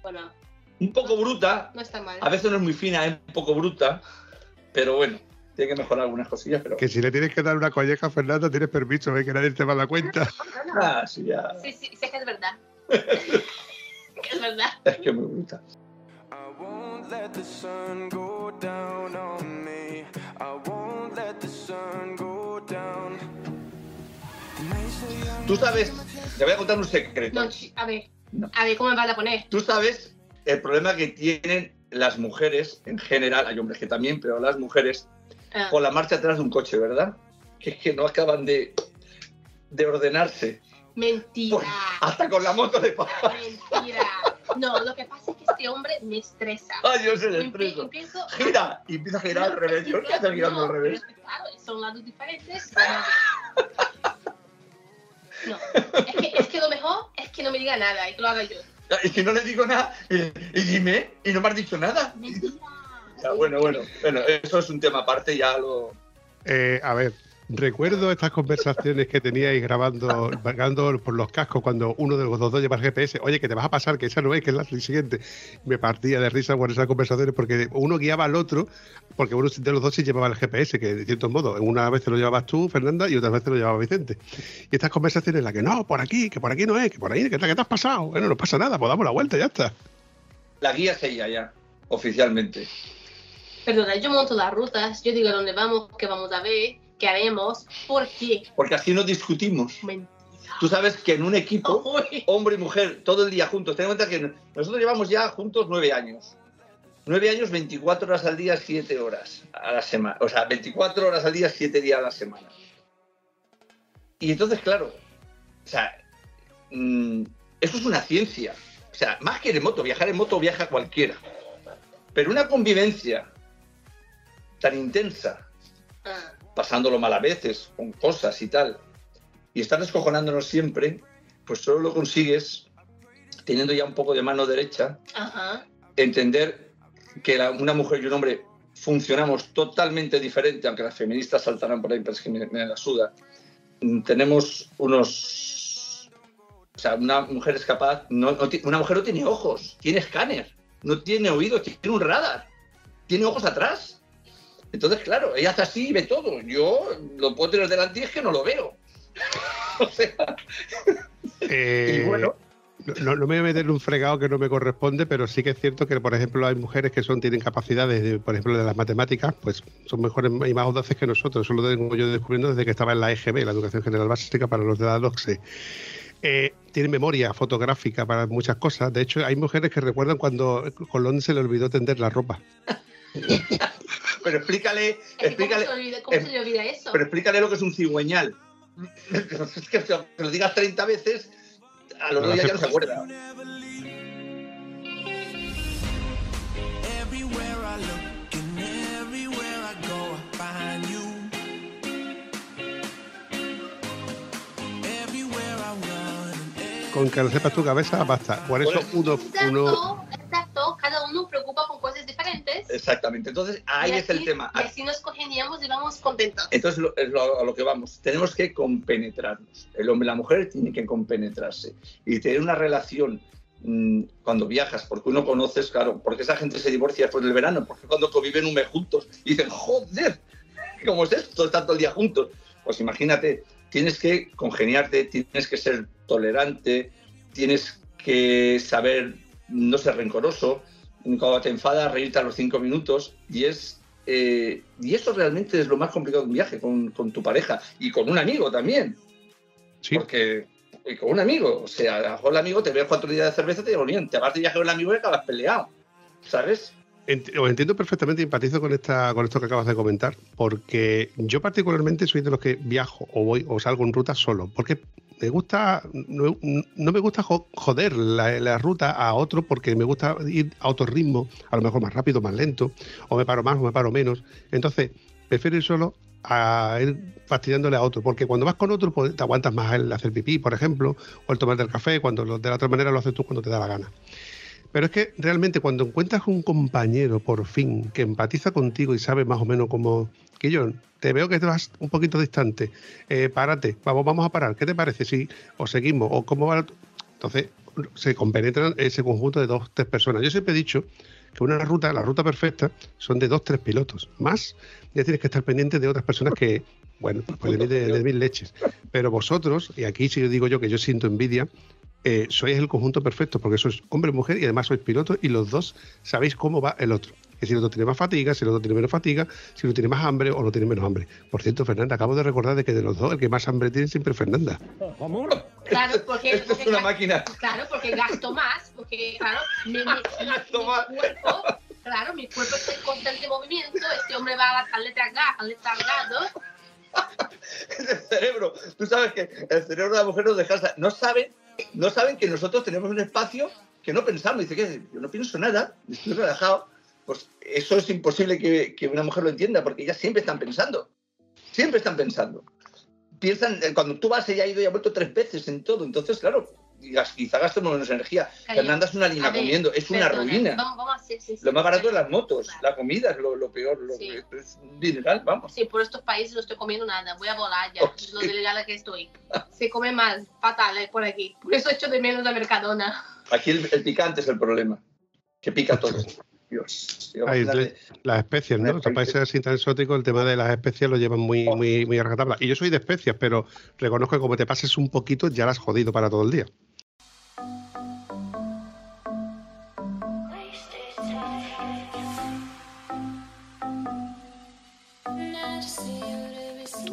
Bueno, Un poco bruta, no está mal. a veces no es muy fina, es un poco bruta, pero bueno, tiene que mejorar algunas cosillas, pero... Que si le tienes que dar una colleja a Fernanda, tienes permiso, ¿eh? Que nadie te va a dar cuenta. Ah, sí, ya. Sí, sí, sé que es verdad. que es verdad. Es que es muy bruta. I won't let the sun go down on me. I won't let the sun go down. The nights are young. Tú sabes, te voy a contar un secreto. No, a ver. A ver, ¿cómo me vas a poner? Tú sabes el problema que tienen las mujeres en general, hay hombres que también, pero las mujeres, Ah, con la marcha atrás de un coche, ¿verdad? Que es que no acaban de, de ordenarse. mentira. Pues, hasta con la moto de papá. Mentira. No, lo que pasa es que este hombre me estresa. Ay, yo se le estreso. empiezo Gira y empieza a girar al revés. Yo ¿qué haces girando No, al revés? pero Claro, son lados diferentes. No, es que, es que lo mejor es que no me diga nada y que lo haga yo. Y si no le digo nada, y, y dime, y no me has dicho nada. Mentira. Ya, bueno, bueno, bueno, eso es un tema aparte, ya lo. Eh, a ver, recuerdo estas conversaciones que teníais grabando, grabando por los cascos cuando uno de los dos lleva el GPS. Oye, que te vas a pasar, que esa no es, que es la siguiente. Me partía de risa por esas conversaciones porque uno guiaba al otro, porque uno de los dos sí llevaba el GPS, que de cierto modo, una vez lo llevabas tú, Fernanda, y otra vez lo llevaba Vicente. Y estas conversaciones en las que no, por aquí, que por aquí no es, que por ahí, que te, que te has pasado. Bueno, no pasa nada, pues damos la vuelta y ya está. La guía es ella ya, oficialmente. Perdona, yo monto las rutas, yo digo dónde vamos, qué vamos a ver, qué haremos, por qué. Porque así no discutimos. Mentira. Tú sabes que en un equipo, Uy. hombre y mujer, todo el día juntos, ten en cuenta que nosotros llevamos ya juntos nueve años. Nueve años, 24 horas al día, siete horas a la semana. O sea, 24 horas al día, siete días a la semana. Y entonces, claro, o sea, mm, eso es una ciencia. O sea, más que en moto, viajar en moto viaja cualquiera. Pero una convivencia tan intensa, Ah, pasándolo mal a veces, con cosas y tal, y estar descojonándonos siempre, pues solo lo consigues teniendo ya un poco de mano derecha, ajá. entender que la- una mujer y un hombre funcionamos totalmente diferente, aunque las feministas saltarán por ahí, pero es que me, me la suda. Mm, Tenemos unos... O sea, una mujer es capaz... no- una mujer no tiene ojos, tiene escáner, no tiene oídos, tiene un radar, tiene ojos atrás. Entonces, claro, ella hace así y ve todo. Yo lo puedo tener delante y es que no lo veo. o sea, Eh, y bueno, No, no me voy a meter en un fregado que no me corresponde, pero sí que es cierto que, por ejemplo, hay mujeres que son tienen capacidades, de, por ejemplo, de las matemáticas, pues son mejores y más audaces que nosotros. Eso lo tengo yo descubriendo desde que estaba en la EGB, la Educación General Básica para los de la LOCSE. Eh, tienen memoria fotográfica para muchas cosas. De hecho, hay mujeres que recuerdan cuando Colón se le olvidó tender la ropa. pero explícale, Es que ¿Cómo, explícale, se, olvida, cómo eh, se le olvida eso? pero explícale lo que es un cigüeñal. Es que que lo digas 30 veces, a los dos días ya no se acuerda. Con que lo sepas tu cabeza, basta. Por eso uno, uno Exactamente. Entonces, ahí y es el así- tema. Y así nos congeniamos y vamos contentos. Entonces, lo, es lo- a lo que vamos. Tenemos que compenetrarnos. El hombre y la mujer tienen que compenetrarse. Y tener una relación mm, cuando viajas, porque uno conoces, claro, porque esa gente se divorcia después del verano, porque cuando conviven un mes juntos y dicen, joder, ¿cómo es esto? Estar todo el día juntos. Pues imagínate, tienes que congeniarte, tienes que ser tolerante, tienes que saber no ser rencoroso, cuando te enfadas, reírte a los cinco minutos, y es eh, y eso realmente es lo más complicado de un viaje con, con tu pareja y con un amigo también. Sí. Porque y con un amigo, o sea, a lo mejor el amigo te ve cuatro días de cerveza, te lleva bien, te vas de viaje con el amigo y acabas peleado, ¿sabes? Ent- Os entiendo perfectamente y empatizo con, esta, con esto que acabas de comentar, porque yo particularmente soy de los que viajo o voy o salgo en ruta solo, porque me gusta, no, me gusta jo- joder la, ruta a otro porque me gusta ir a otro ritmo, a lo mejor más rápido, más lento, o me paro más o me paro menos. Entonces, prefiero ir solo a ir fastidiándole a otro, porque cuando vas con otro pues, te aguantas más el hacer pipí, por ejemplo, o el tomar el café, cuando lo- de la otra manera lo haces tú cuando te da la gana. Pero es que realmente cuando encuentras un compañero por fin que empatiza contigo y sabe más o menos cómo... Que yo te veo que te vas un poquito distante, eh, párate, vamos, vamos a parar, ¿qué te parece? Si o seguimos o cómo va... Entonces se compenetran ese conjunto de dos, tres personas. Yo siempre he dicho que una ruta, la ruta perfecta, son de dos, tres pilotos. Más, ya tienes que estar pendiente de otras personas que, bueno, pues pueden ir de, de mil leches. Pero vosotros, y aquí sí digo yo que yo siento envidia, eh, sois el conjunto perfecto, porque sois hombre y mujer y además sois pilotos y los dos sabéis cómo va el otro. Que si el otro tiene más fatiga, si el otro tiene menos fatiga, si uno tiene más hambre o no tiene menos hambre. Por cierto, Fernanda, acabo de recordar de que de los dos el que más hambre tiene siempre es Fernanda. Claro, porque, Esto es una máquina. Claro, porque gasto más, porque claro, mi, mi- mi- Gasto mi más. cuerpo, claro, mi cuerpo está en constante movimiento, este hombre va al letargado, al letargado, el cerebro. Tú sabes que el cerebro de la mujer nos descansa. No saben, no saben que nosotros tenemos un espacio que no pensamos. Dice que yo no pienso nada, estoy relajado. Pues eso es imposible que, que una mujer lo entienda, porque ellas siempre están pensando. Siempre están pensando. Piensan, eh, cuando tú vas, ella ha ido y ha vuelto tres veces en todo. Entonces, claro, gas- quizá gastemos menos energía. Fernanda es una lina ver, comiendo, es una perdona, ruina. Vamos, vamos a ser Lo más barato de las motos, Claro. la comida es lo, lo peor, lo Sí. es un dineral, vamos. Sí, por estos países no estoy comiendo nada, voy a volar ya, Oh, es lo sí. delegada que estoy. Se come mal, fatal eh, por aquí. Por eso echo de menos a Mercadona. Aquí el, el picante es el problema, que pica todo. Dios. Dios, Ay, las especias, ¿no? Los países así tan exóticos, el tema de las especias lo llevan muy, muy, muy a rajatabla. Y yo soy de especias, pero reconozco que como te pases un poquito, ya las has jodido para todo el día.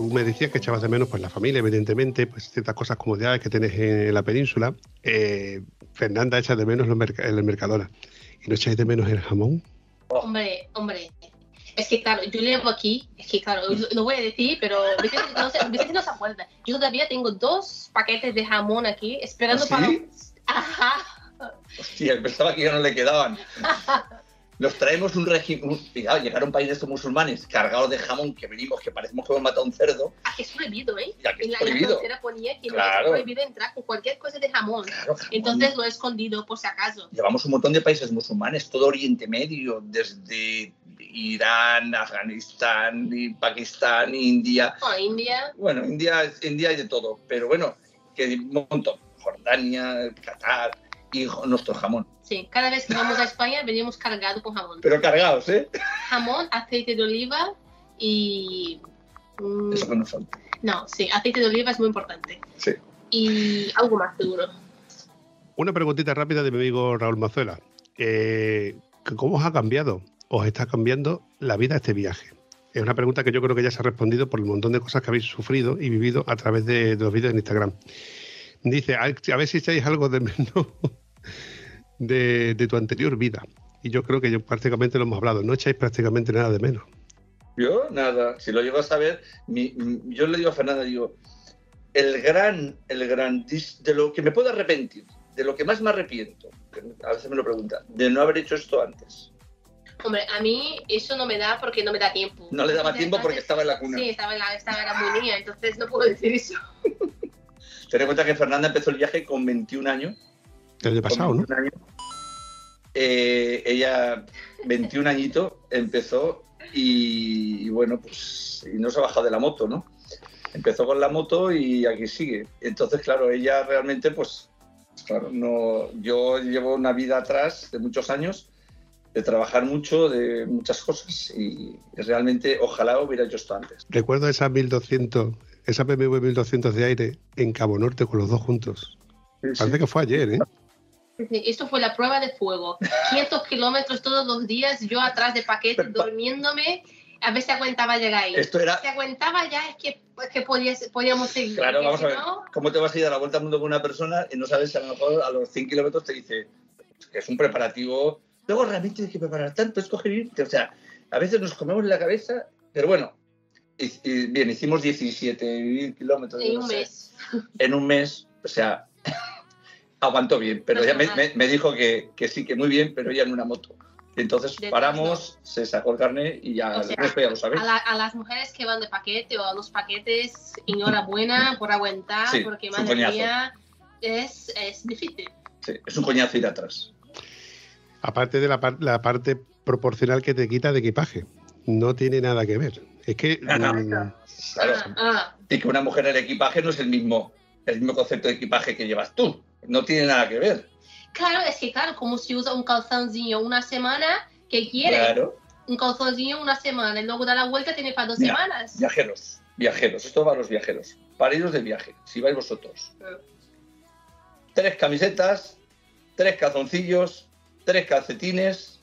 Me decías que echabas de menos pues la familia, evidentemente, pues ciertas cosas comodidades que tienes en la península. Eh, Fernanda echa de menos los merc- el Mercadona. ¿Y no echáis de menos el jamón? Hombre, hombre. Es que claro, yo llevo aquí, es que claro, lo, voy a decir, pero no, se, Vicente no se acuerda. Yo todavía tengo dos paquetes de jamón aquí esperando ¿Ah, para... sí? Ajá. Hostia, pensaba que ya no le quedaban. Nos traemos un régimen. Fijaos, llegar a un país de estos musulmanes cargados de jamón que venimos, que parecemos que hemos matado a un cerdo. Aquí es prohibido, ¿eh? Ya que En la, prohibido. frontera ponía que no Claro. es prohibido entrar con cualquier cosa de jamón. Claro, jamón. Entonces lo he escondido por si acaso. Llevamos un montón de países musulmanes, todo Oriente Medio, desde Irán, Afganistán, y Pakistán, India. Bueno, India, Bueno, India, India hay de todo, pero bueno, que un montón. Jordania, Qatar y jo- nuestro jamón. sí. Cada vez que vamos a España venimos cargados con jamón. Pero cargados, ¿eh? Jamón, aceite de oliva y... mm, Eso que nos falta. no, sí, aceite de oliva es muy importante. Sí. Y algo más seguro. Una preguntita rápida de mi amigo Raúl Mazuela. Eh, ¿Cómo os ha cambiado? ¿Os está cambiando la vida este viaje? Es una pregunta que yo creo que ya se ha respondido por el montón de cosas que habéis sufrido y vivido a través de, de los vídeos en Instagram. Dice, a, a ver si echáis algo de menos de, de tu anterior vida. y yo creo que yo prácticamente lo hemos hablado. No echáis prácticamente nada de menos. Yo, nada. Si lo llego a saber, mi- yo le digo a Fernanda, digo, el gran, el gran, de lo que me puedo arrepentir, de lo que más me arrepiento, que a veces me lo preguntan, de no haber hecho esto antes. Hombre, a mí eso no me da porque no me da tiempo. No le daba Entonces, tiempo porque estaba en la cuna. Sí, estaba en la, estaba en la armonía, entonces no puedo decir eso. Ten en cuenta que Fernanda empezó el viaje con 21 años. El año pasado, ¿no? 21 años. Eh, ella, 21 añitos, empezó y, y bueno, pues y no se ha bajado de la moto, ¿no? Empezó con la moto y aquí sigue. Entonces, claro, ella realmente, pues, claro, no, yo llevo una vida atrás de muchos años, de trabajar mucho, de muchas cosas y realmente ojalá hubiera hecho esto antes. Recuerdo esa 1200, esa BMW 1200 de aire en Cabo Norte con los dos juntos. Parece que fue ayer, ¿eh? Esto fue la prueba de fuego. 500 kilómetros todos los días, yo atrás de paquete, durmiéndome. A ver si aguantaba llegar ahí. Esto era- Si aguantaba ya es que, es que podías- podíamos seguir. Claro, vamos si a ver. no, ¿Cómo te vas a ir a la vuelta al mundo con una persona y no sabes si a lo mejor a los 100 kilómetros te dice que es un preparativo? Luego realmente hay que preparar tanto, es coger irte. O sea, a veces nos comemos la cabeza, pero bueno. Y, y bien, hicimos 17 kilómetros en no un sé, mes. en un mes. O sea, aguantó bien, pero No ella me, mal. me- me dijo que, que sí, que muy bien, pero ella en una moto. Y entonces De paramos, se sacó el carnet y ya, O sea, ya lo sabes. A, la- a las mujeres que van de paquete o a los paquetes, enhorabuena por aguantar, Sí, porque madre coñazo. mía, es, es difícil. Sí, es un coñazo ir atrás. Aparte de la, par- la parte proporcional que te quita de equipaje. No tiene nada que ver. Es que. mm, Claro. Ah, y que una mujer en el equipaje no es el mismo, el mismo concepto de equipaje que llevas tú. No tiene nada que ver. claro, es que claro, como si usa un calzoncillo una semana, ¿qué quiere? Claro. Un calzoncillo una semana y luego da la vuelta, tiene para dos Mira, semanas. Viajeros, viajeros, esto va a los viajeros. Para iros de viaje, si vais vosotros. Tres camisetas, tres calzoncillos, tres calcetines,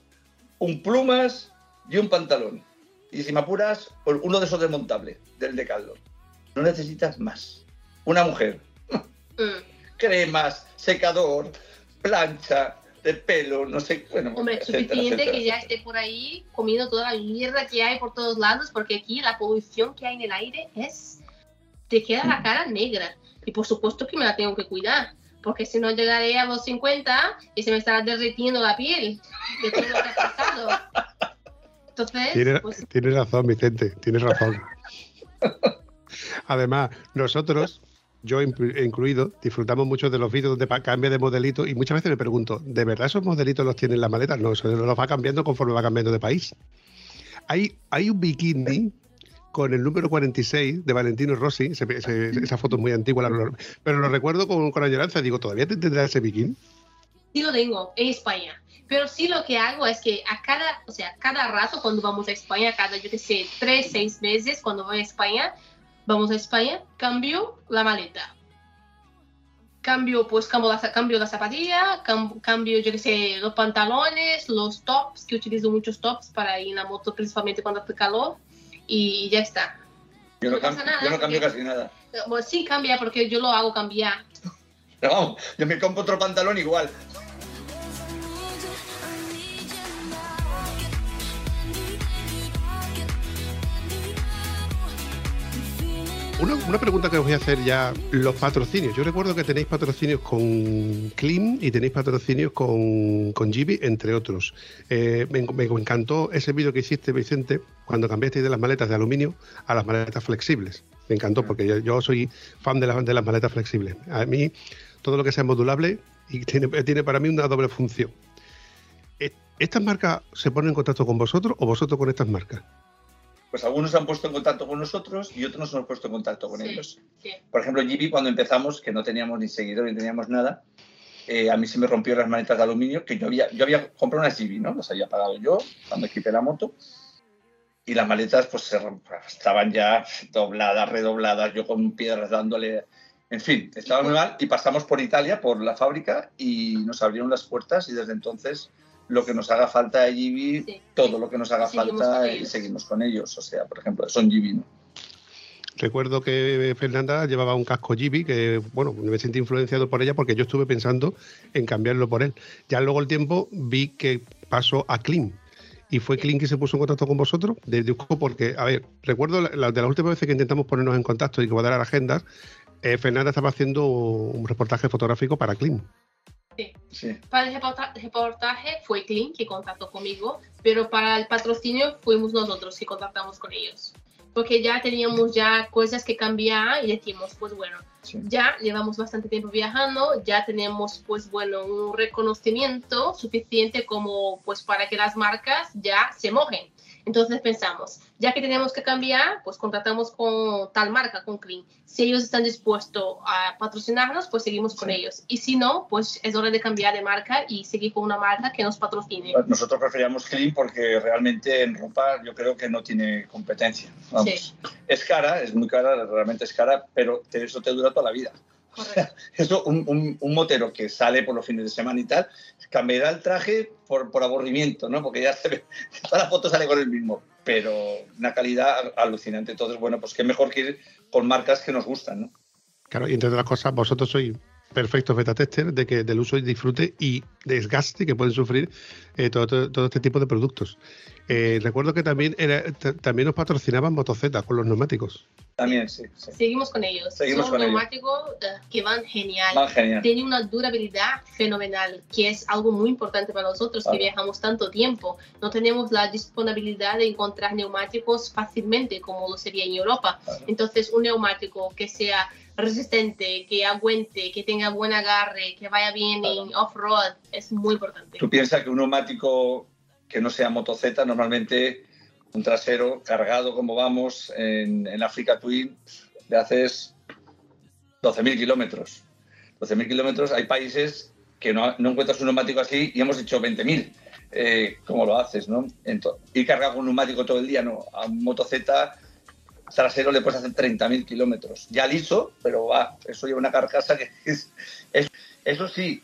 un plumas y un pantalón. Y si me apuras, pues uno de esos desmontables, del Decathlon. No necesitas más. Una mujer, Mm. Cremas, secador, plancha de pelo, no sé, bueno, Hombre, etcétera, suficiente etcétera, que ya esté por ahí comiendo toda la mierda que hay por todos lados, porque aquí la polución que hay en el aire es. te queda la cara negra. Y por supuesto que me la tengo que cuidar, porque si no llegaré a los 50 y se me estará derritiendo la piel de todo lo que ha pasado. Entonces, Tienes, pues, tienes razón, Vicente, tienes razón. Además, nosotros, yo inclu- incluido, disfrutamos mucho de los vídeos donde cambia de modelito y muchas veces me pregunto, ¿de verdad esos modelitos los tiene en la maleta? No, eso los va cambiando conforme va cambiando de país. Hay, hay un bikini con el número 46 de Valentino Rossi, ese- ese- esa foto es muy antigua, pero lo recuerdo con, con añoranza, digo, ¿todavía te tendrá ese bikini? sí lo tengo en España. Pero sí lo que hago es que a cada, o sea, cada rato cuando vamos a España, cada, yo que sé, tres, seis meses, cuando voy a España, vamos a España, cambio la maleta. Cambio, pues cambio la, cambio la zapatilla, cam- cambio, yo que sé, los pantalones, los tops, que utilizo muchos tops para ir en la moto, principalmente cuando hace calor, y ya está. Yo no, no pasa cam- nada, yo no cambio porque- casi nada. Bueno, sí cambia porque yo lo hago cambiar. Pero vamos, yo me compro otro pantalón igual. Una, una pregunta que os voy a hacer ya, los patrocinios. Yo recuerdo que tenéis patrocinios con Klim y tenéis patrocinios con, con Gibi, entre otros. Eh, me, me encantó ese vídeo que hiciste, Vicente, cuando cambiasteis de las maletas de aluminio a las maletas flexibles. Me encantó porque yo, yo soy fan de, las de las maletas flexibles. A mí, todo lo que sea modulable y tiene, tiene para mí una doble función. Eh, ¿Estas marcas se ponen en contacto con vosotros o vosotros con estas marcas? Pues algunos se han puesto en contacto con nosotros y otros nos hemos puesto en contacto con Sí, ellos. sí. Por ejemplo, GB, cuando empezamos, que no teníamos ni seguidor ni teníamos nada, eh, a mí se me rompió las maletas de aluminio, que yo había, yo había comprado unas GB, ¿no? Las había pagado yo cuando equipé la moto. Y las maletas, pues, se romp- estaban ya dobladas, redobladas, yo con piedras dándole. En fin, estaba muy mal. Y pasamos por Italia, por la fábrica, y nos abrieron las puertas. Y desde entonces, lo que nos haga falta de GB, Sí. todo lo que nos haga falta, y seguimos con ellos. O sea, por ejemplo, son GB, ¿no? Recuerdo que Fernanda llevaba un casco Gibi que, bueno, me sentí influenciado por ella porque yo estuve pensando en cambiarlo por él. Ya luego el tiempo vi que paso a Clean. Y fue Clean que se puso en contacto con vosotros, de Diusco, porque, a ver, recuerdo la, la- de las últimas veces que intentamos ponernos en contacto y cuadrar agendas, eh, Fernanda estaba haciendo un reportaje fotográfico para Clean. Sí. Para el reporta- reportaje fue Clean que contactó conmigo, pero para el patrocinio fuimos nosotros que contactamos con ellos. Porque ya teníamos ya cosas que cambiar y decimos, pues bueno, Sí. ya llevamos bastante tiempo viajando, ya tenemos pues bueno un reconocimiento suficiente como pues para que las marcas ya se mojen. Entonces pensamos, ya que tenemos que cambiar, pues contratamos con tal marca, con Clean. Si ellos están dispuestos a patrocinarnos, pues seguimos con Sí. ellos. Y si no, pues es hora de cambiar de marca y seguir con una marca que nos patrocine. Nosotros preferíamos Clean porque realmente en ropa yo creo que no tiene competencia. Vamos. Sí. Es cara, es muy cara, realmente es cara, pero eso te dura toda la vida. Correcto. Eso, un, un- un motero que sale por los fines de semana y tal, cambiará el traje por, por aburrimiento, ¿no? Porque ya se ve, toda la foto sale con el mismo, pero una calidad alucinante. Entonces, bueno, pues qué mejor que ir con marcas que nos gustan, ¿no? Claro, y entre otras cosas, vosotros sois perfectos beta testers de que del uso y disfrute y desgaste que pueden sufrir eh, todo, todo- todo este tipo de productos. Eh, recuerdo que también era, también os patrocinaban Motoceta con los neumáticos. También, sí. sí. Seguimos con ellos. Seguimos Son con ellos. neumáticos eh, que van genial. Van genial. Tiene una durabilidad fenomenal, que es algo muy importante para nosotros que Claro. viajamos tanto tiempo. No tenemos la disponibilidad de encontrar neumáticos fácilmente como lo sería en Europa. Claro. Entonces, un neumático que sea resistente, que aguante, que tenga buen agarre, que vaya bien Claro. en off-road, es muy importante. Tú piensas que un neumático que no sea motoceta, normalmente un trasero cargado como vamos en, en Africa Twin, le haces 12.000 kilómetros. 12.000 kilómetros, hay países que no, no encuentras un neumático así y hemos hecho 20.000. Eh, ¿Cómo lo haces? No? Ento- ir cargado con un neumático todo el día, no. A un motoceta trasero le puedes hacer 30.000 kilómetros. Ya liso, pero va, eso lleva una carcasa que es, es- Eso sí,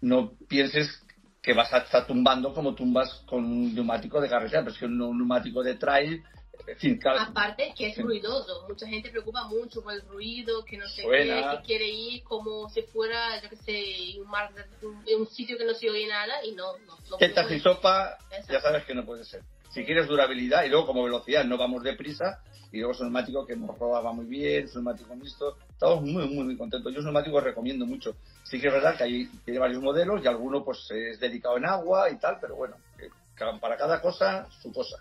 no pienses que vas a estar tumbando como tumbas con un neumático de carretera, pero es que un, un neumático de trail, en fin, Aparte que es ruidoso, mucha gente preocupa mucho por el ruido, que no sé Suena. qué, que quiere ir como si fuera, yo qué sé, un, mar, un, un sitio que no se oye nada y no, no, no esta sopa ya sabes que no puede ser. Si quieres durabilidad y luego como velocidad no vamos deprisa y luego es un neumático que nos robaba muy bien, es un neumático mixto, estamos muy, muy, muy contentos. Yo es un neumático recomiendo mucho. Sí que es verdad que hay, tiene varios modelos y alguno pues es delicado en agua y tal, pero bueno, para cada cosa su cosa.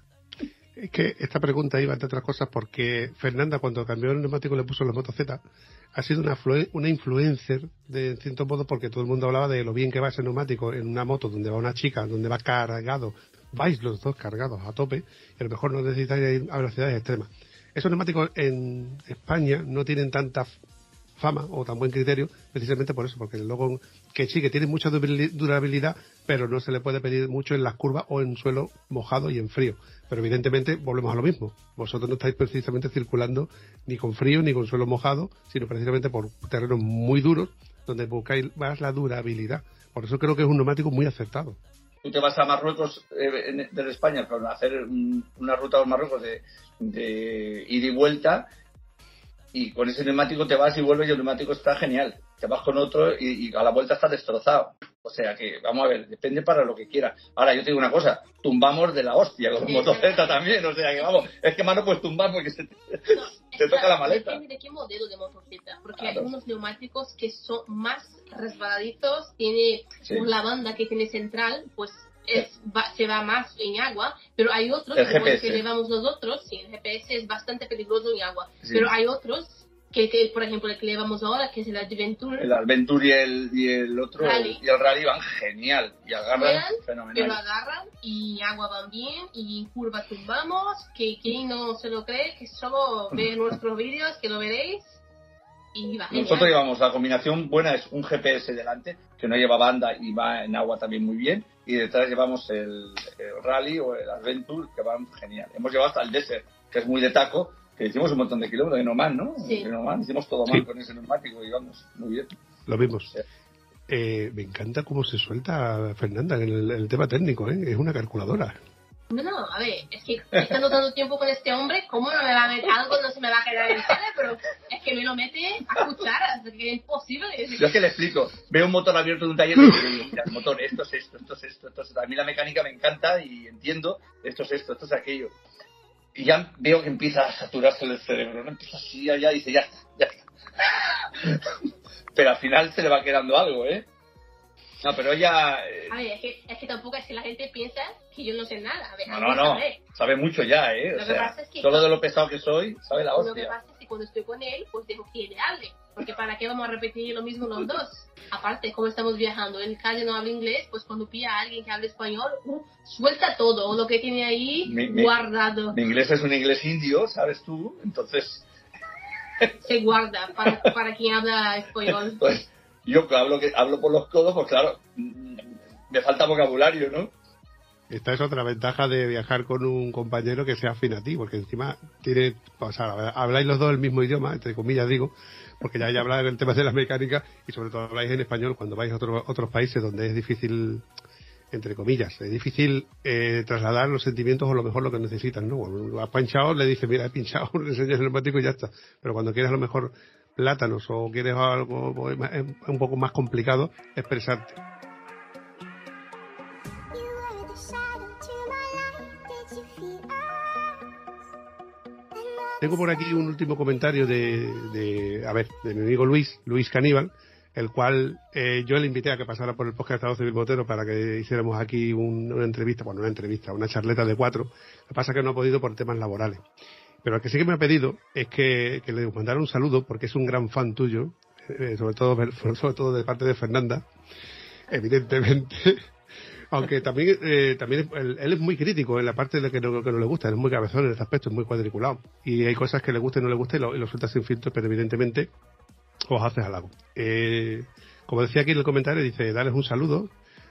Es que esta pregunta iba entre otras cosas porque Fernanda cuando cambió el neumático le puso la moto Z ha sido una, una influencer de en cierto modo porque todo el mundo hablaba de lo bien que va ese neumático en una moto donde va una chica, donde va cargado, vais los dos cargados a tope y a lo mejor no necesitáis ir a velocidades extremas. Esos neumáticos en España no tienen tanta fama o tan buen criterio precisamente por eso, porque luego que sí, que tiene mucha durabili- durabilidad, pero no se le puede pedir mucho en las curvas o en suelo mojado y en frío. Pero evidentemente volvemos a lo mismo. Vosotros no estáis precisamente circulando ni con frío ni con suelo mojado, sino precisamente por terrenos muy duros donde buscáis más la durabilidad. Por eso creo que es un neumático muy acertado. Tú te vas a Marruecos eh, desde España para hacer un- una ruta a Marruecos de, de ida y vuelta y con ese neumático te vas y vuelves y el neumático está genial. Te vas con otro y a la vuelta está destrozado. O sea que, vamos a ver, depende para lo que quieras. Ahora, yo te digo una cosa, tumbamos de la hostia con motoceta también. O sea que, vamos, es que más no puedes tumbar porque se te... Toca la maleta. Depende de qué modelo de motocicleta, porque Claro. hay unos neumáticos que son más resbaladizos, tiene Sí. la banda que tiene central, pues es, va- se va más en agua, pero hay otros, El como el que llevamos nosotros, sí, el GPS es bastante peligroso en agua, Sí. pero hay otros, que, que, por ejemplo el que llevamos ahora, que es el Adventure, El Adventure y el, y el otro, Rally. y el Rally van genial. Y agarran Juegan, pero fenomenal. agarran y agua van bien y en curva tumbamos, que quien no se lo cree, que solo ve nuestros vídeos, que lo veréis, y va genial. Nosotros llevamos la combinación buena, es un GPS delante, que no lleva banda y va en agua también muy bien, y detrás llevamos el, el Rally o el Adventure, que van genial. Hemos llevado hasta el Desert, que es muy de taco, que hicimos un montón de kilómetros, de no más, ¿no? Sí. De no más, hicimos todo Sí. mal con ese neumático y vamos, muy bien. Lo vimos. Sí. Eh, me encanta cómo se suelta Fernanda en el, el tema técnico, ¿eh? es una calculadora. No, no, a ver, es que estando tanto tiempo con este hombre, ¿cómo no me va a ver algo? No se me va a quedar en el tele, pero es que me lo mete a cucharas, porque es imposible. Yo es que le explico, veo un motor abierto de un taller y digo, mira, el motor, esto es esto, esto es esto, esto es esto. A mí la mecánica me encanta y entiendo, esto es esto, esto es aquello. Y ya veo que empieza a saturarse el cerebro, ¿no? Empieza así, allá, y dice, ya está, ya está. Pero al final se le va quedando algo, ¿eh? No, pero ella... eh, A ver, es que, es que tampoco es que la gente piensa que yo no sé nada. A ver, No, no, no. Sabe mucho ya, ¿eh? Lo O que sea, pasa es que- solo de lo pesado que soy, sabe la Lo que hostia. pasa es que cuando estoy con él, pues dejo que él hable. Porque ¿para qué vamos a repetir lo mismo los dos? Aparte, como estamos viajando, él casi no habla inglés, pues cuando pilla a alguien que habla español, uh, suelta todo lo que tiene ahí Mi- mi- guardado. Mi inglés es un inglés indio, ¿sabes tú? Entonces, Se guarda para, para quien habla español. pues yo hablo, que hablo por los codos, pues claro, mm, me falta vocabulario, ¿no? Esta es otra ventaja de viajar con un compañero que sea afín a ti, porque encima tiene, o sea, habláis los dos el mismo idioma, entre comillas digo, porque ya hay hablar el tema de la mecánica y sobre todo habláis en español cuando vais a otro- otros países donde es difícil, entre comillas, es difícil eh, trasladar los sentimientos o lo mejor lo que necesitan, ¿no? Has pinchado, le dices, mira, he pinchado, le enseñas el neumático y ya está. Pero cuando quieres a lo mejor plátanos o quieres algo pues, un poco más complicado, expresarte. Tengo por aquí un último comentario de, de, a ver, de mi amigo Luis, Luis Caníbal, el cual eh, yo le invité a que pasara por el podcast Estado Civil Botero para que hiciéramos aquí un- una entrevista, bueno, una entrevista, una charleta de cuatro. Lo que pasa es que no ha podido por temas laborales. Pero el que sí que me ha pedido es que, que le mandara un saludo porque es un gran fan tuyo, eh, sobre todo sobre todo de parte de Fernanda, evidentemente. Aunque también, eh, también él, él es muy crítico en la parte de que no, que no le gusta, es muy cabezón en ese aspecto, es muy cuadriculado. Y hay cosas que le gusten y no le gusten y lo, y lo suelta sin filtro, pero evidentemente os haces halago. Eh, como decía aquí en el comentario, dice, darles un saludo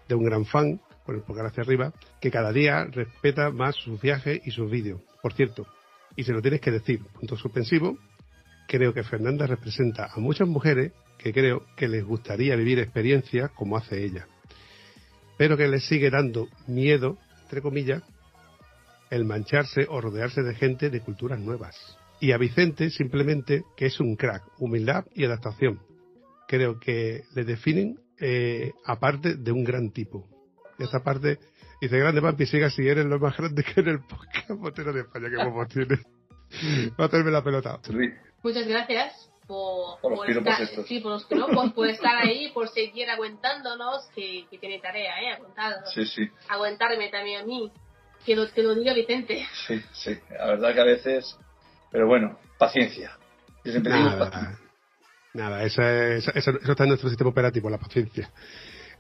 de un gran fan, con el pulgar hacia arriba, que cada día respeta más sus viajes y sus vídeos. Por cierto, y se lo tienes que decir, punto suspensivo, creo que Fernanda representa a muchas mujeres que creo que les gustaría vivir experiencias como hace ella pero que les sigue dando miedo, entre comillas, el mancharse o rodearse de gente de culturas nuevas. Y a Vicente simplemente que es un crack, humildad y adaptación. Creo que le definen eh, aparte de un gran tipo. Esta parte dice, grande papi, siga si eres lo más grande que en el podcast de España que vos tienes. Va a hacerme la pelota. Muchas gracias por, Por los piropos estar, estos. sí, por los piropos, por estar ahí, por seguir aguantándonos, que, que tiene tarea, ¿eh? Aguantarnos. sí, sí, Aguantarme también a mí. Que lo, que lo diga Vicente. sí, sí. La verdad que a veces, pero bueno, paciencia. Yo siempre digo paciencia. Nada, nada, eso, es- eso, eso está en nuestro sistema operativo, la paciencia.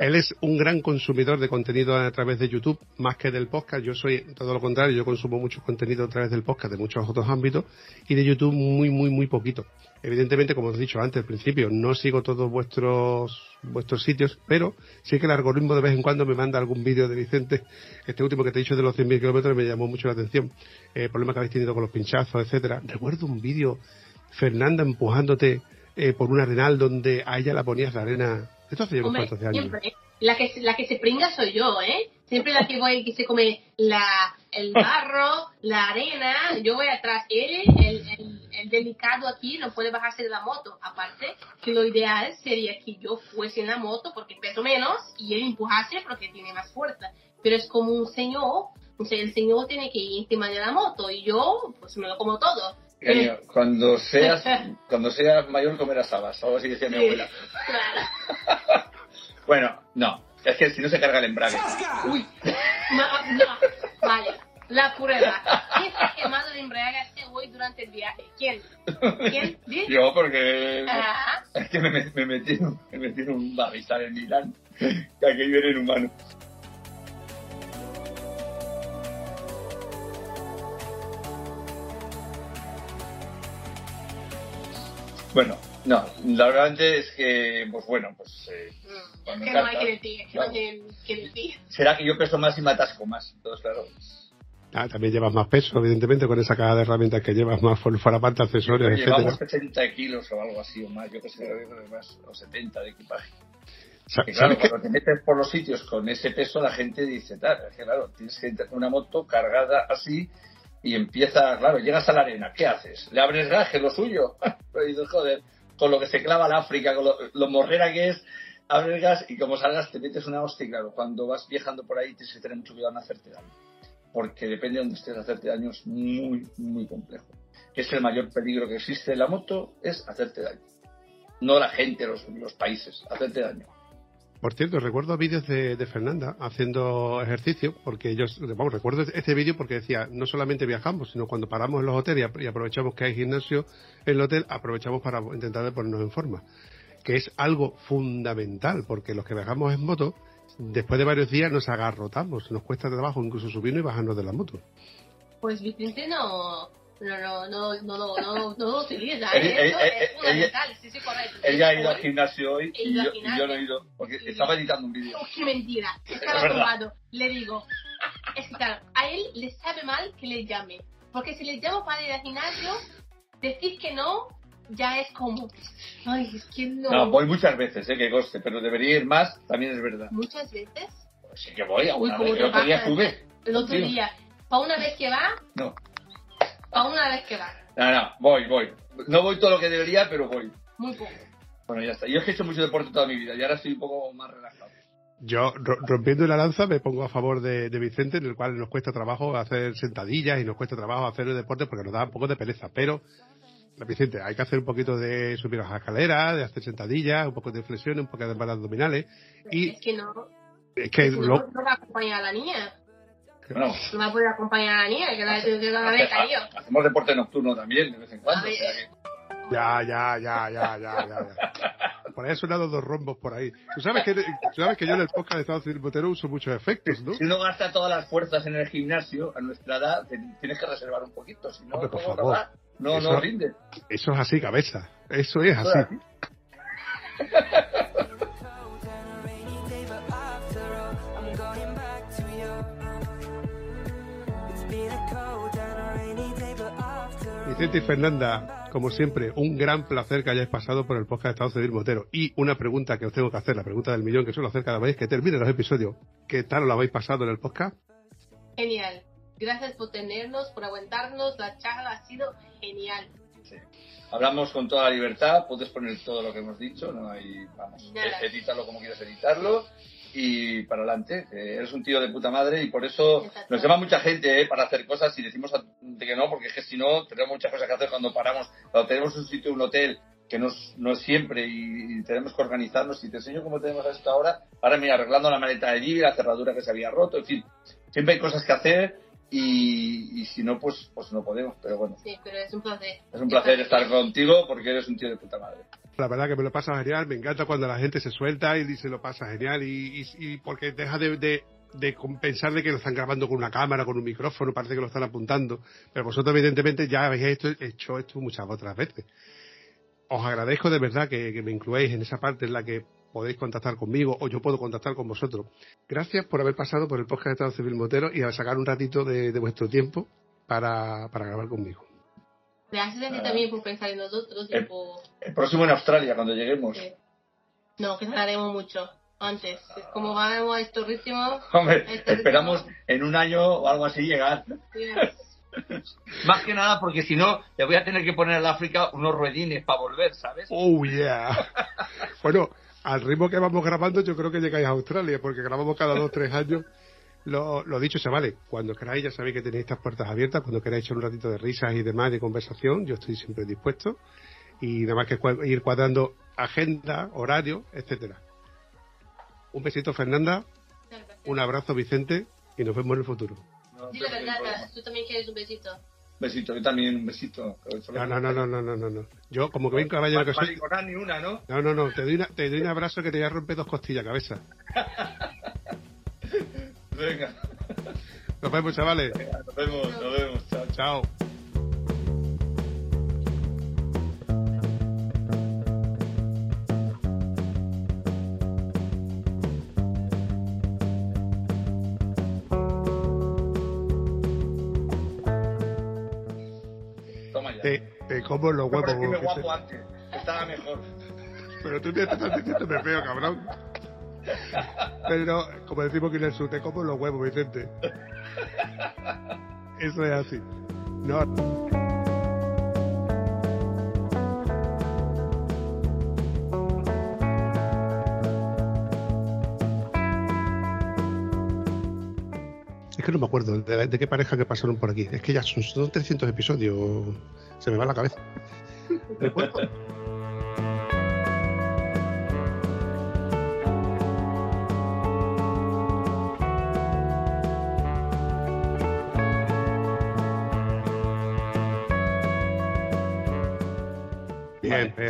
Él es un gran consumidor de contenido a través de YouTube, más que del podcast. Yo soy todo lo contrario, yo consumo mucho contenido a través del podcast de muchos otros ámbitos y de YouTube muy, muy, muy poquito. Evidentemente, como os he dicho antes al principio, no sigo todos vuestros vuestros sitios, pero sí que el algoritmo de vez en cuando me manda algún vídeo de Vicente. Este último que te he dicho de los 100.000 kilómetros me llamó mucho la atención. Eh, problemas que habéis tenido con los pinchazos, etcétera. Recuerdo un vídeo Fernanda empujándote eh, por un arenal donde a ella la ponías la arena. Esto hace Hombre, años. siempre. La que, la que se pringa soy yo, ¿eh? Siempre la que voy, que se come la, el barro, la arena, yo voy atrás. Él, el, el, el delicado aquí, no puede bajarse de la moto. Aparte, que lo ideal sería que yo fuese en la moto porque peso menos y él empujase porque tiene más fuerza. Pero es como un señor, o sea, el señor tiene que ir encima de la moto y yo, pues me lo como todo. Cariño, cuando seas, cuando seas mayor comerás habas, algo así decía mi Sí, abuela. claro. Bueno, no, es que si no se carga el embrague. Uy, ma- no, vale, la prueba. ¿Quién se ha quemado el embrague hoy durante el viaje? ¿Quién? ¿Quién? Yo porque Ah, es que me, me metí, me metí en un babistar en Milán, que aquello era inhumano. Bueno, no, la verdad es que, pues bueno, pues eh, mm, es me que no hay que decir, es que Claro. no que decir. será que yo peso más y me atasco más. Entonces, claro, Ah, también llevas más peso, evidentemente, con esa caja de herramientas que llevas más por parte accesorios, llevamos etcétera. 70 kilos o algo así o más, yo que sé, que más, o 70 de equipaje. Sa- Que claro, cuando te metes por los sitios con ese peso, la gente dice, tal, es que claro, tienes que una moto cargada así y empieza, claro, llegas a la arena, ¿qué haces? ¿Le abres garaje lo suyo? dices, joder, con lo que se clava el África, con lo, lo morrera que es, abres gas y como salgas te metes una hostia claro, cuando vas viajando por ahí tienes que tener mucho cuidado en hacerte daño. Porque depende de donde estés, hacerte daño es muy, muy complejo. Es el mayor peligro que existe en la moto, es hacerte daño. No la gente, los, los países, hacerte daño. Por cierto, recuerdo vídeos de, Fernanda haciendo ejercicio, porque yo, vamos, recuerdo este vídeo porque decía, no solamente viajamos, sino cuando paramos en los hoteles y ap- y aprovechamos que hay gimnasio en el hotel, aprovechamos para intentar ponernos en forma. Que es algo fundamental, porque los que viajamos en moto, después de varios días nos agarrotamos, nos cuesta trabajo incluso subirnos y bajarnos de la moto. Pues Vicente no, no, no, no, no, no, no, no lo utiliza. Él- ¿eh? Eso es fundamental, sí, sí, correcto. Ella ha ido al gimnasio hoy y yo, y yo no he ido, porque Y- estaba editando un vídeo. Oh, qué mentira. Estaba tumbado. Le digo, es que claro, a él le sabe mal que le llame. Porque si le llamo para ir al gimnasio, decir que no ya es como, ay, es que no. No, voy muchas veces, eh, que coste, pero debería ir más, también es verdad. Muchas veces, Pues sí que voy, alguna Uy, vez, el otro día estuve. el otro día, para una vez que va, No, para una vez que va. no, no, voy, voy. No voy todo lo que debería, pero voy. Muy poco. Bueno, ya está. Yo es que he hecho mucho deporte toda mi vida y ahora estoy un poco más relajado. Yo, ro- rompiendo la lanza, me pongo a favor de, de Vicente, en el cual nos cuesta trabajo hacer sentadillas y nos cuesta trabajo hacer el deporte porque nos da un poco de pereza. Pero, Vicente, hay que hacer un poquito de subir las escaleras, de hacer sentadillas, un poco de flexiones, un poco de barras abdominales. Y Es que no, es que es que no, lo- no va a acompañar a la niña. Bueno, No a poder acompañar a la niña, que la, haber caído. hacemos deporte nocturno también, de vez en cuando. O sea que- Ya, ya, ya, ya, ya, ya, ya. Por ahí han sonado dos rombos por ahí. Tú sabes que, tú sabes que yo en el podcast de Estado Civil Botero uso muchos efectos, ¿no? Si uno gasta todas las fuerzas en el gimnasio, a nuestra edad, te- tienes que reservar un poquito, si no, Hombre, por ¿cómo favor. no, Eso- no rinde. Eso es así, cabeza. Eso es así. Vicente y Fernanda, como siempre, un gran placer que hayáis pasado por el podcast de Estado Civil Motero. Y una pregunta que os tengo que hacer, la pregunta del millón que suelo hacer cada vez que termine los episodios. ¿Qué tal lo habéis pasado en el podcast? Genial. Gracias por tenernos, por aguantarnos. La charla ha sido genial. Sí. Hablamos con toda la libertad, puedes poner todo lo que hemos dicho, no hay, vamos, Nada. edítalo como quieras editarlo y para adelante. Eh, eres un tío de puta madre y por eso Exacto. nos llama mucha gente eh, para hacer cosas y decimos a- de que no, porque es que si no, tenemos muchas cosas que hacer cuando paramos, cuando tenemos un sitio, un hotel que no es, no es siempre y, y tenemos que organizarnos. Y te enseño cómo tenemos esto ahora. Ahora, mira, arreglando la maleta de allí, la cerradura que se había roto, en fin, siempre hay cosas que hacer y, y si no, pues, pues no podemos. Pero bueno, Sí, pero es un placer. es un placer estar contigo porque eres un tío de puta madre. La verdad que me lo pasa genial, me encanta cuando la gente se suelta y se lo pasa genial y, porque deja de, de, de pensar de que lo están grabando con una cámara, con un micrófono, parece que lo están apuntando, pero vosotros evidentemente ya habéis hecho, hecho esto muchas otras veces. Os agradezco de verdad que, me incluáis en esa parte en la que podéis contactar conmigo o yo puedo contactar con vosotros. Gracias por haber pasado por el podcast de Estado Civil Motero y a sacar un ratito de, de vuestro tiempo para, para grabar conmigo. Gracias a ti Ah. también por pensar en nosotros y por... El próximo en Australia, cuando lleguemos. Sí. No, que tardaremos mucho. Antes. Como vamos a estos ritmos... Hombre, esperamos en un año o algo así llegar. yes. Más que nada porque si no, le voy a tener que poner al África unos ruedines para volver, ¿sabes? Oh, yeah. bueno, al ritmo que vamos grabando, yo creo que llegáis a Australia, porque grabamos cada dos o tres años. Lo, lo dicho, chavales, cuando queráis, ya sabéis que tenéis estas puertas abiertas, cuando queráis echar un ratito de risas y demás, de conversación, yo estoy siempre dispuesto. Y nada más que ir cuadrando agenda, horario, etcétera. Un besito, Fernanda, un abrazo, Vicente, y nos vemos en el futuro. No, Dile problema. tú también quieres un besito. Besito, yo también un besito. No, no, no, no, no, no, no. no. Yo, como que bien caballero que soy, Mariconar ni una, ¿no? no, no, no, te doy, una- te doy un abrazo que te voy a romper dos costillas, cabeza. Venga, Nos vemos, chavales. nos vemos, nos vemos. Chao, chao. Toma ya. Te, te como los Me huevos. parecía Vicente. guapo antes. Estaba mejor. Pero tú me estás diciéndome feo, cabrón. Pero, como decimos que en el sur, te como los huevos, Vicente. Eso es así. No. Es que no me acuerdo de, de, qué pareja que pasaron por aquí. Es que ya son, son 300 episodios. Se me va la cabeza. Recuerdo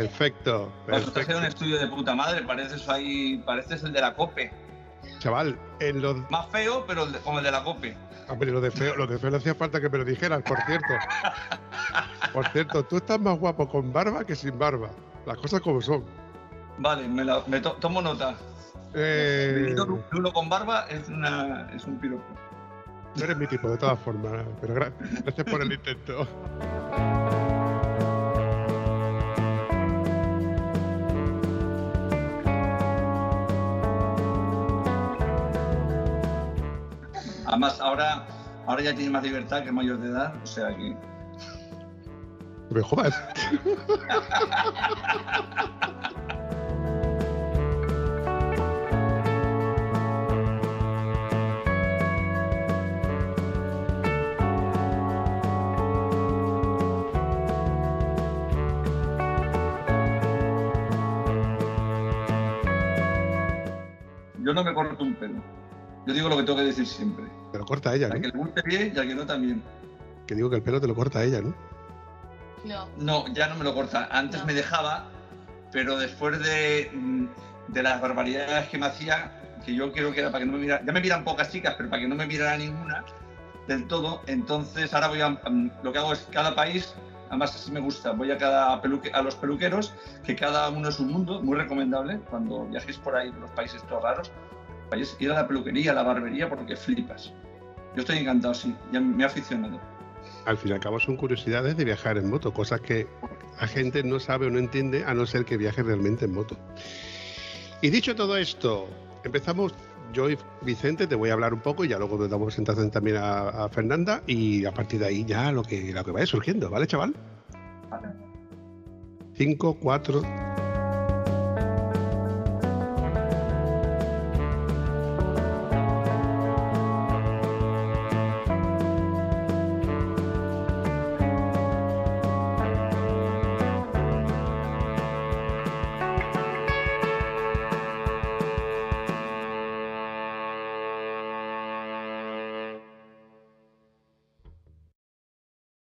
Perfecto. A hacer perfecto. un estudio de puta madre, pareces ahí, pareces el de la COPE. Chaval, en los, Más feo, pero el de- como el de la COPE. ver, lo de feo, lo de feo no hacía falta que me lo dijeras, por cierto. Por cierto, tú estás más guapo con barba que sin barba. Las cosas como son. Vale, me, la- me to- tomo nota. Eh, Uno con barba es, una, es un piropo. no eres mi tipo, de todas formas. Pero gra- gracias por el intento. Además, ahora, ahora ya tiene más libertad que mayor de edad, o sea que. No me jodas. Yo no me corto un pelo. Yo digo lo que tengo que decir siempre. Te lo corta ella, Al ¿no? que le guste bien y al que no también. Que digo que el pelo te lo corta ella, ¿no? No. No, ya no me lo corta. Antes No. me dejaba, pero después de, mm, de las barbaridades que me hacía, que yo creo que era para que no me mirara, ya me miran pocas chicas, pero para que no me mirara ninguna del todo, entonces ahora voy a, mm, lo que hago es cada país, además así me gusta, voy a cada peluque, a los peluqueros, que cada uno es un mundo, muy recomendable, cuando viajéis por ahí, por los países todos raros, vayáis ir a la peluquería, a la barbería, porque flipas. Yo estoy encantado, sí, ya me he aficionado. Al fin y al cabo son curiosidades de viajar en moto, cosas que la gente no sabe o no entiende a no ser que viaje realmente en moto. Y dicho todo esto, empezamos. Yo y Vicente te voy a hablar un poco y ya luego damos presentación también a, a Fernanda y a partir de ahí ya lo que, lo que vaya surgiendo, ¿vale, chaval? 5, 4,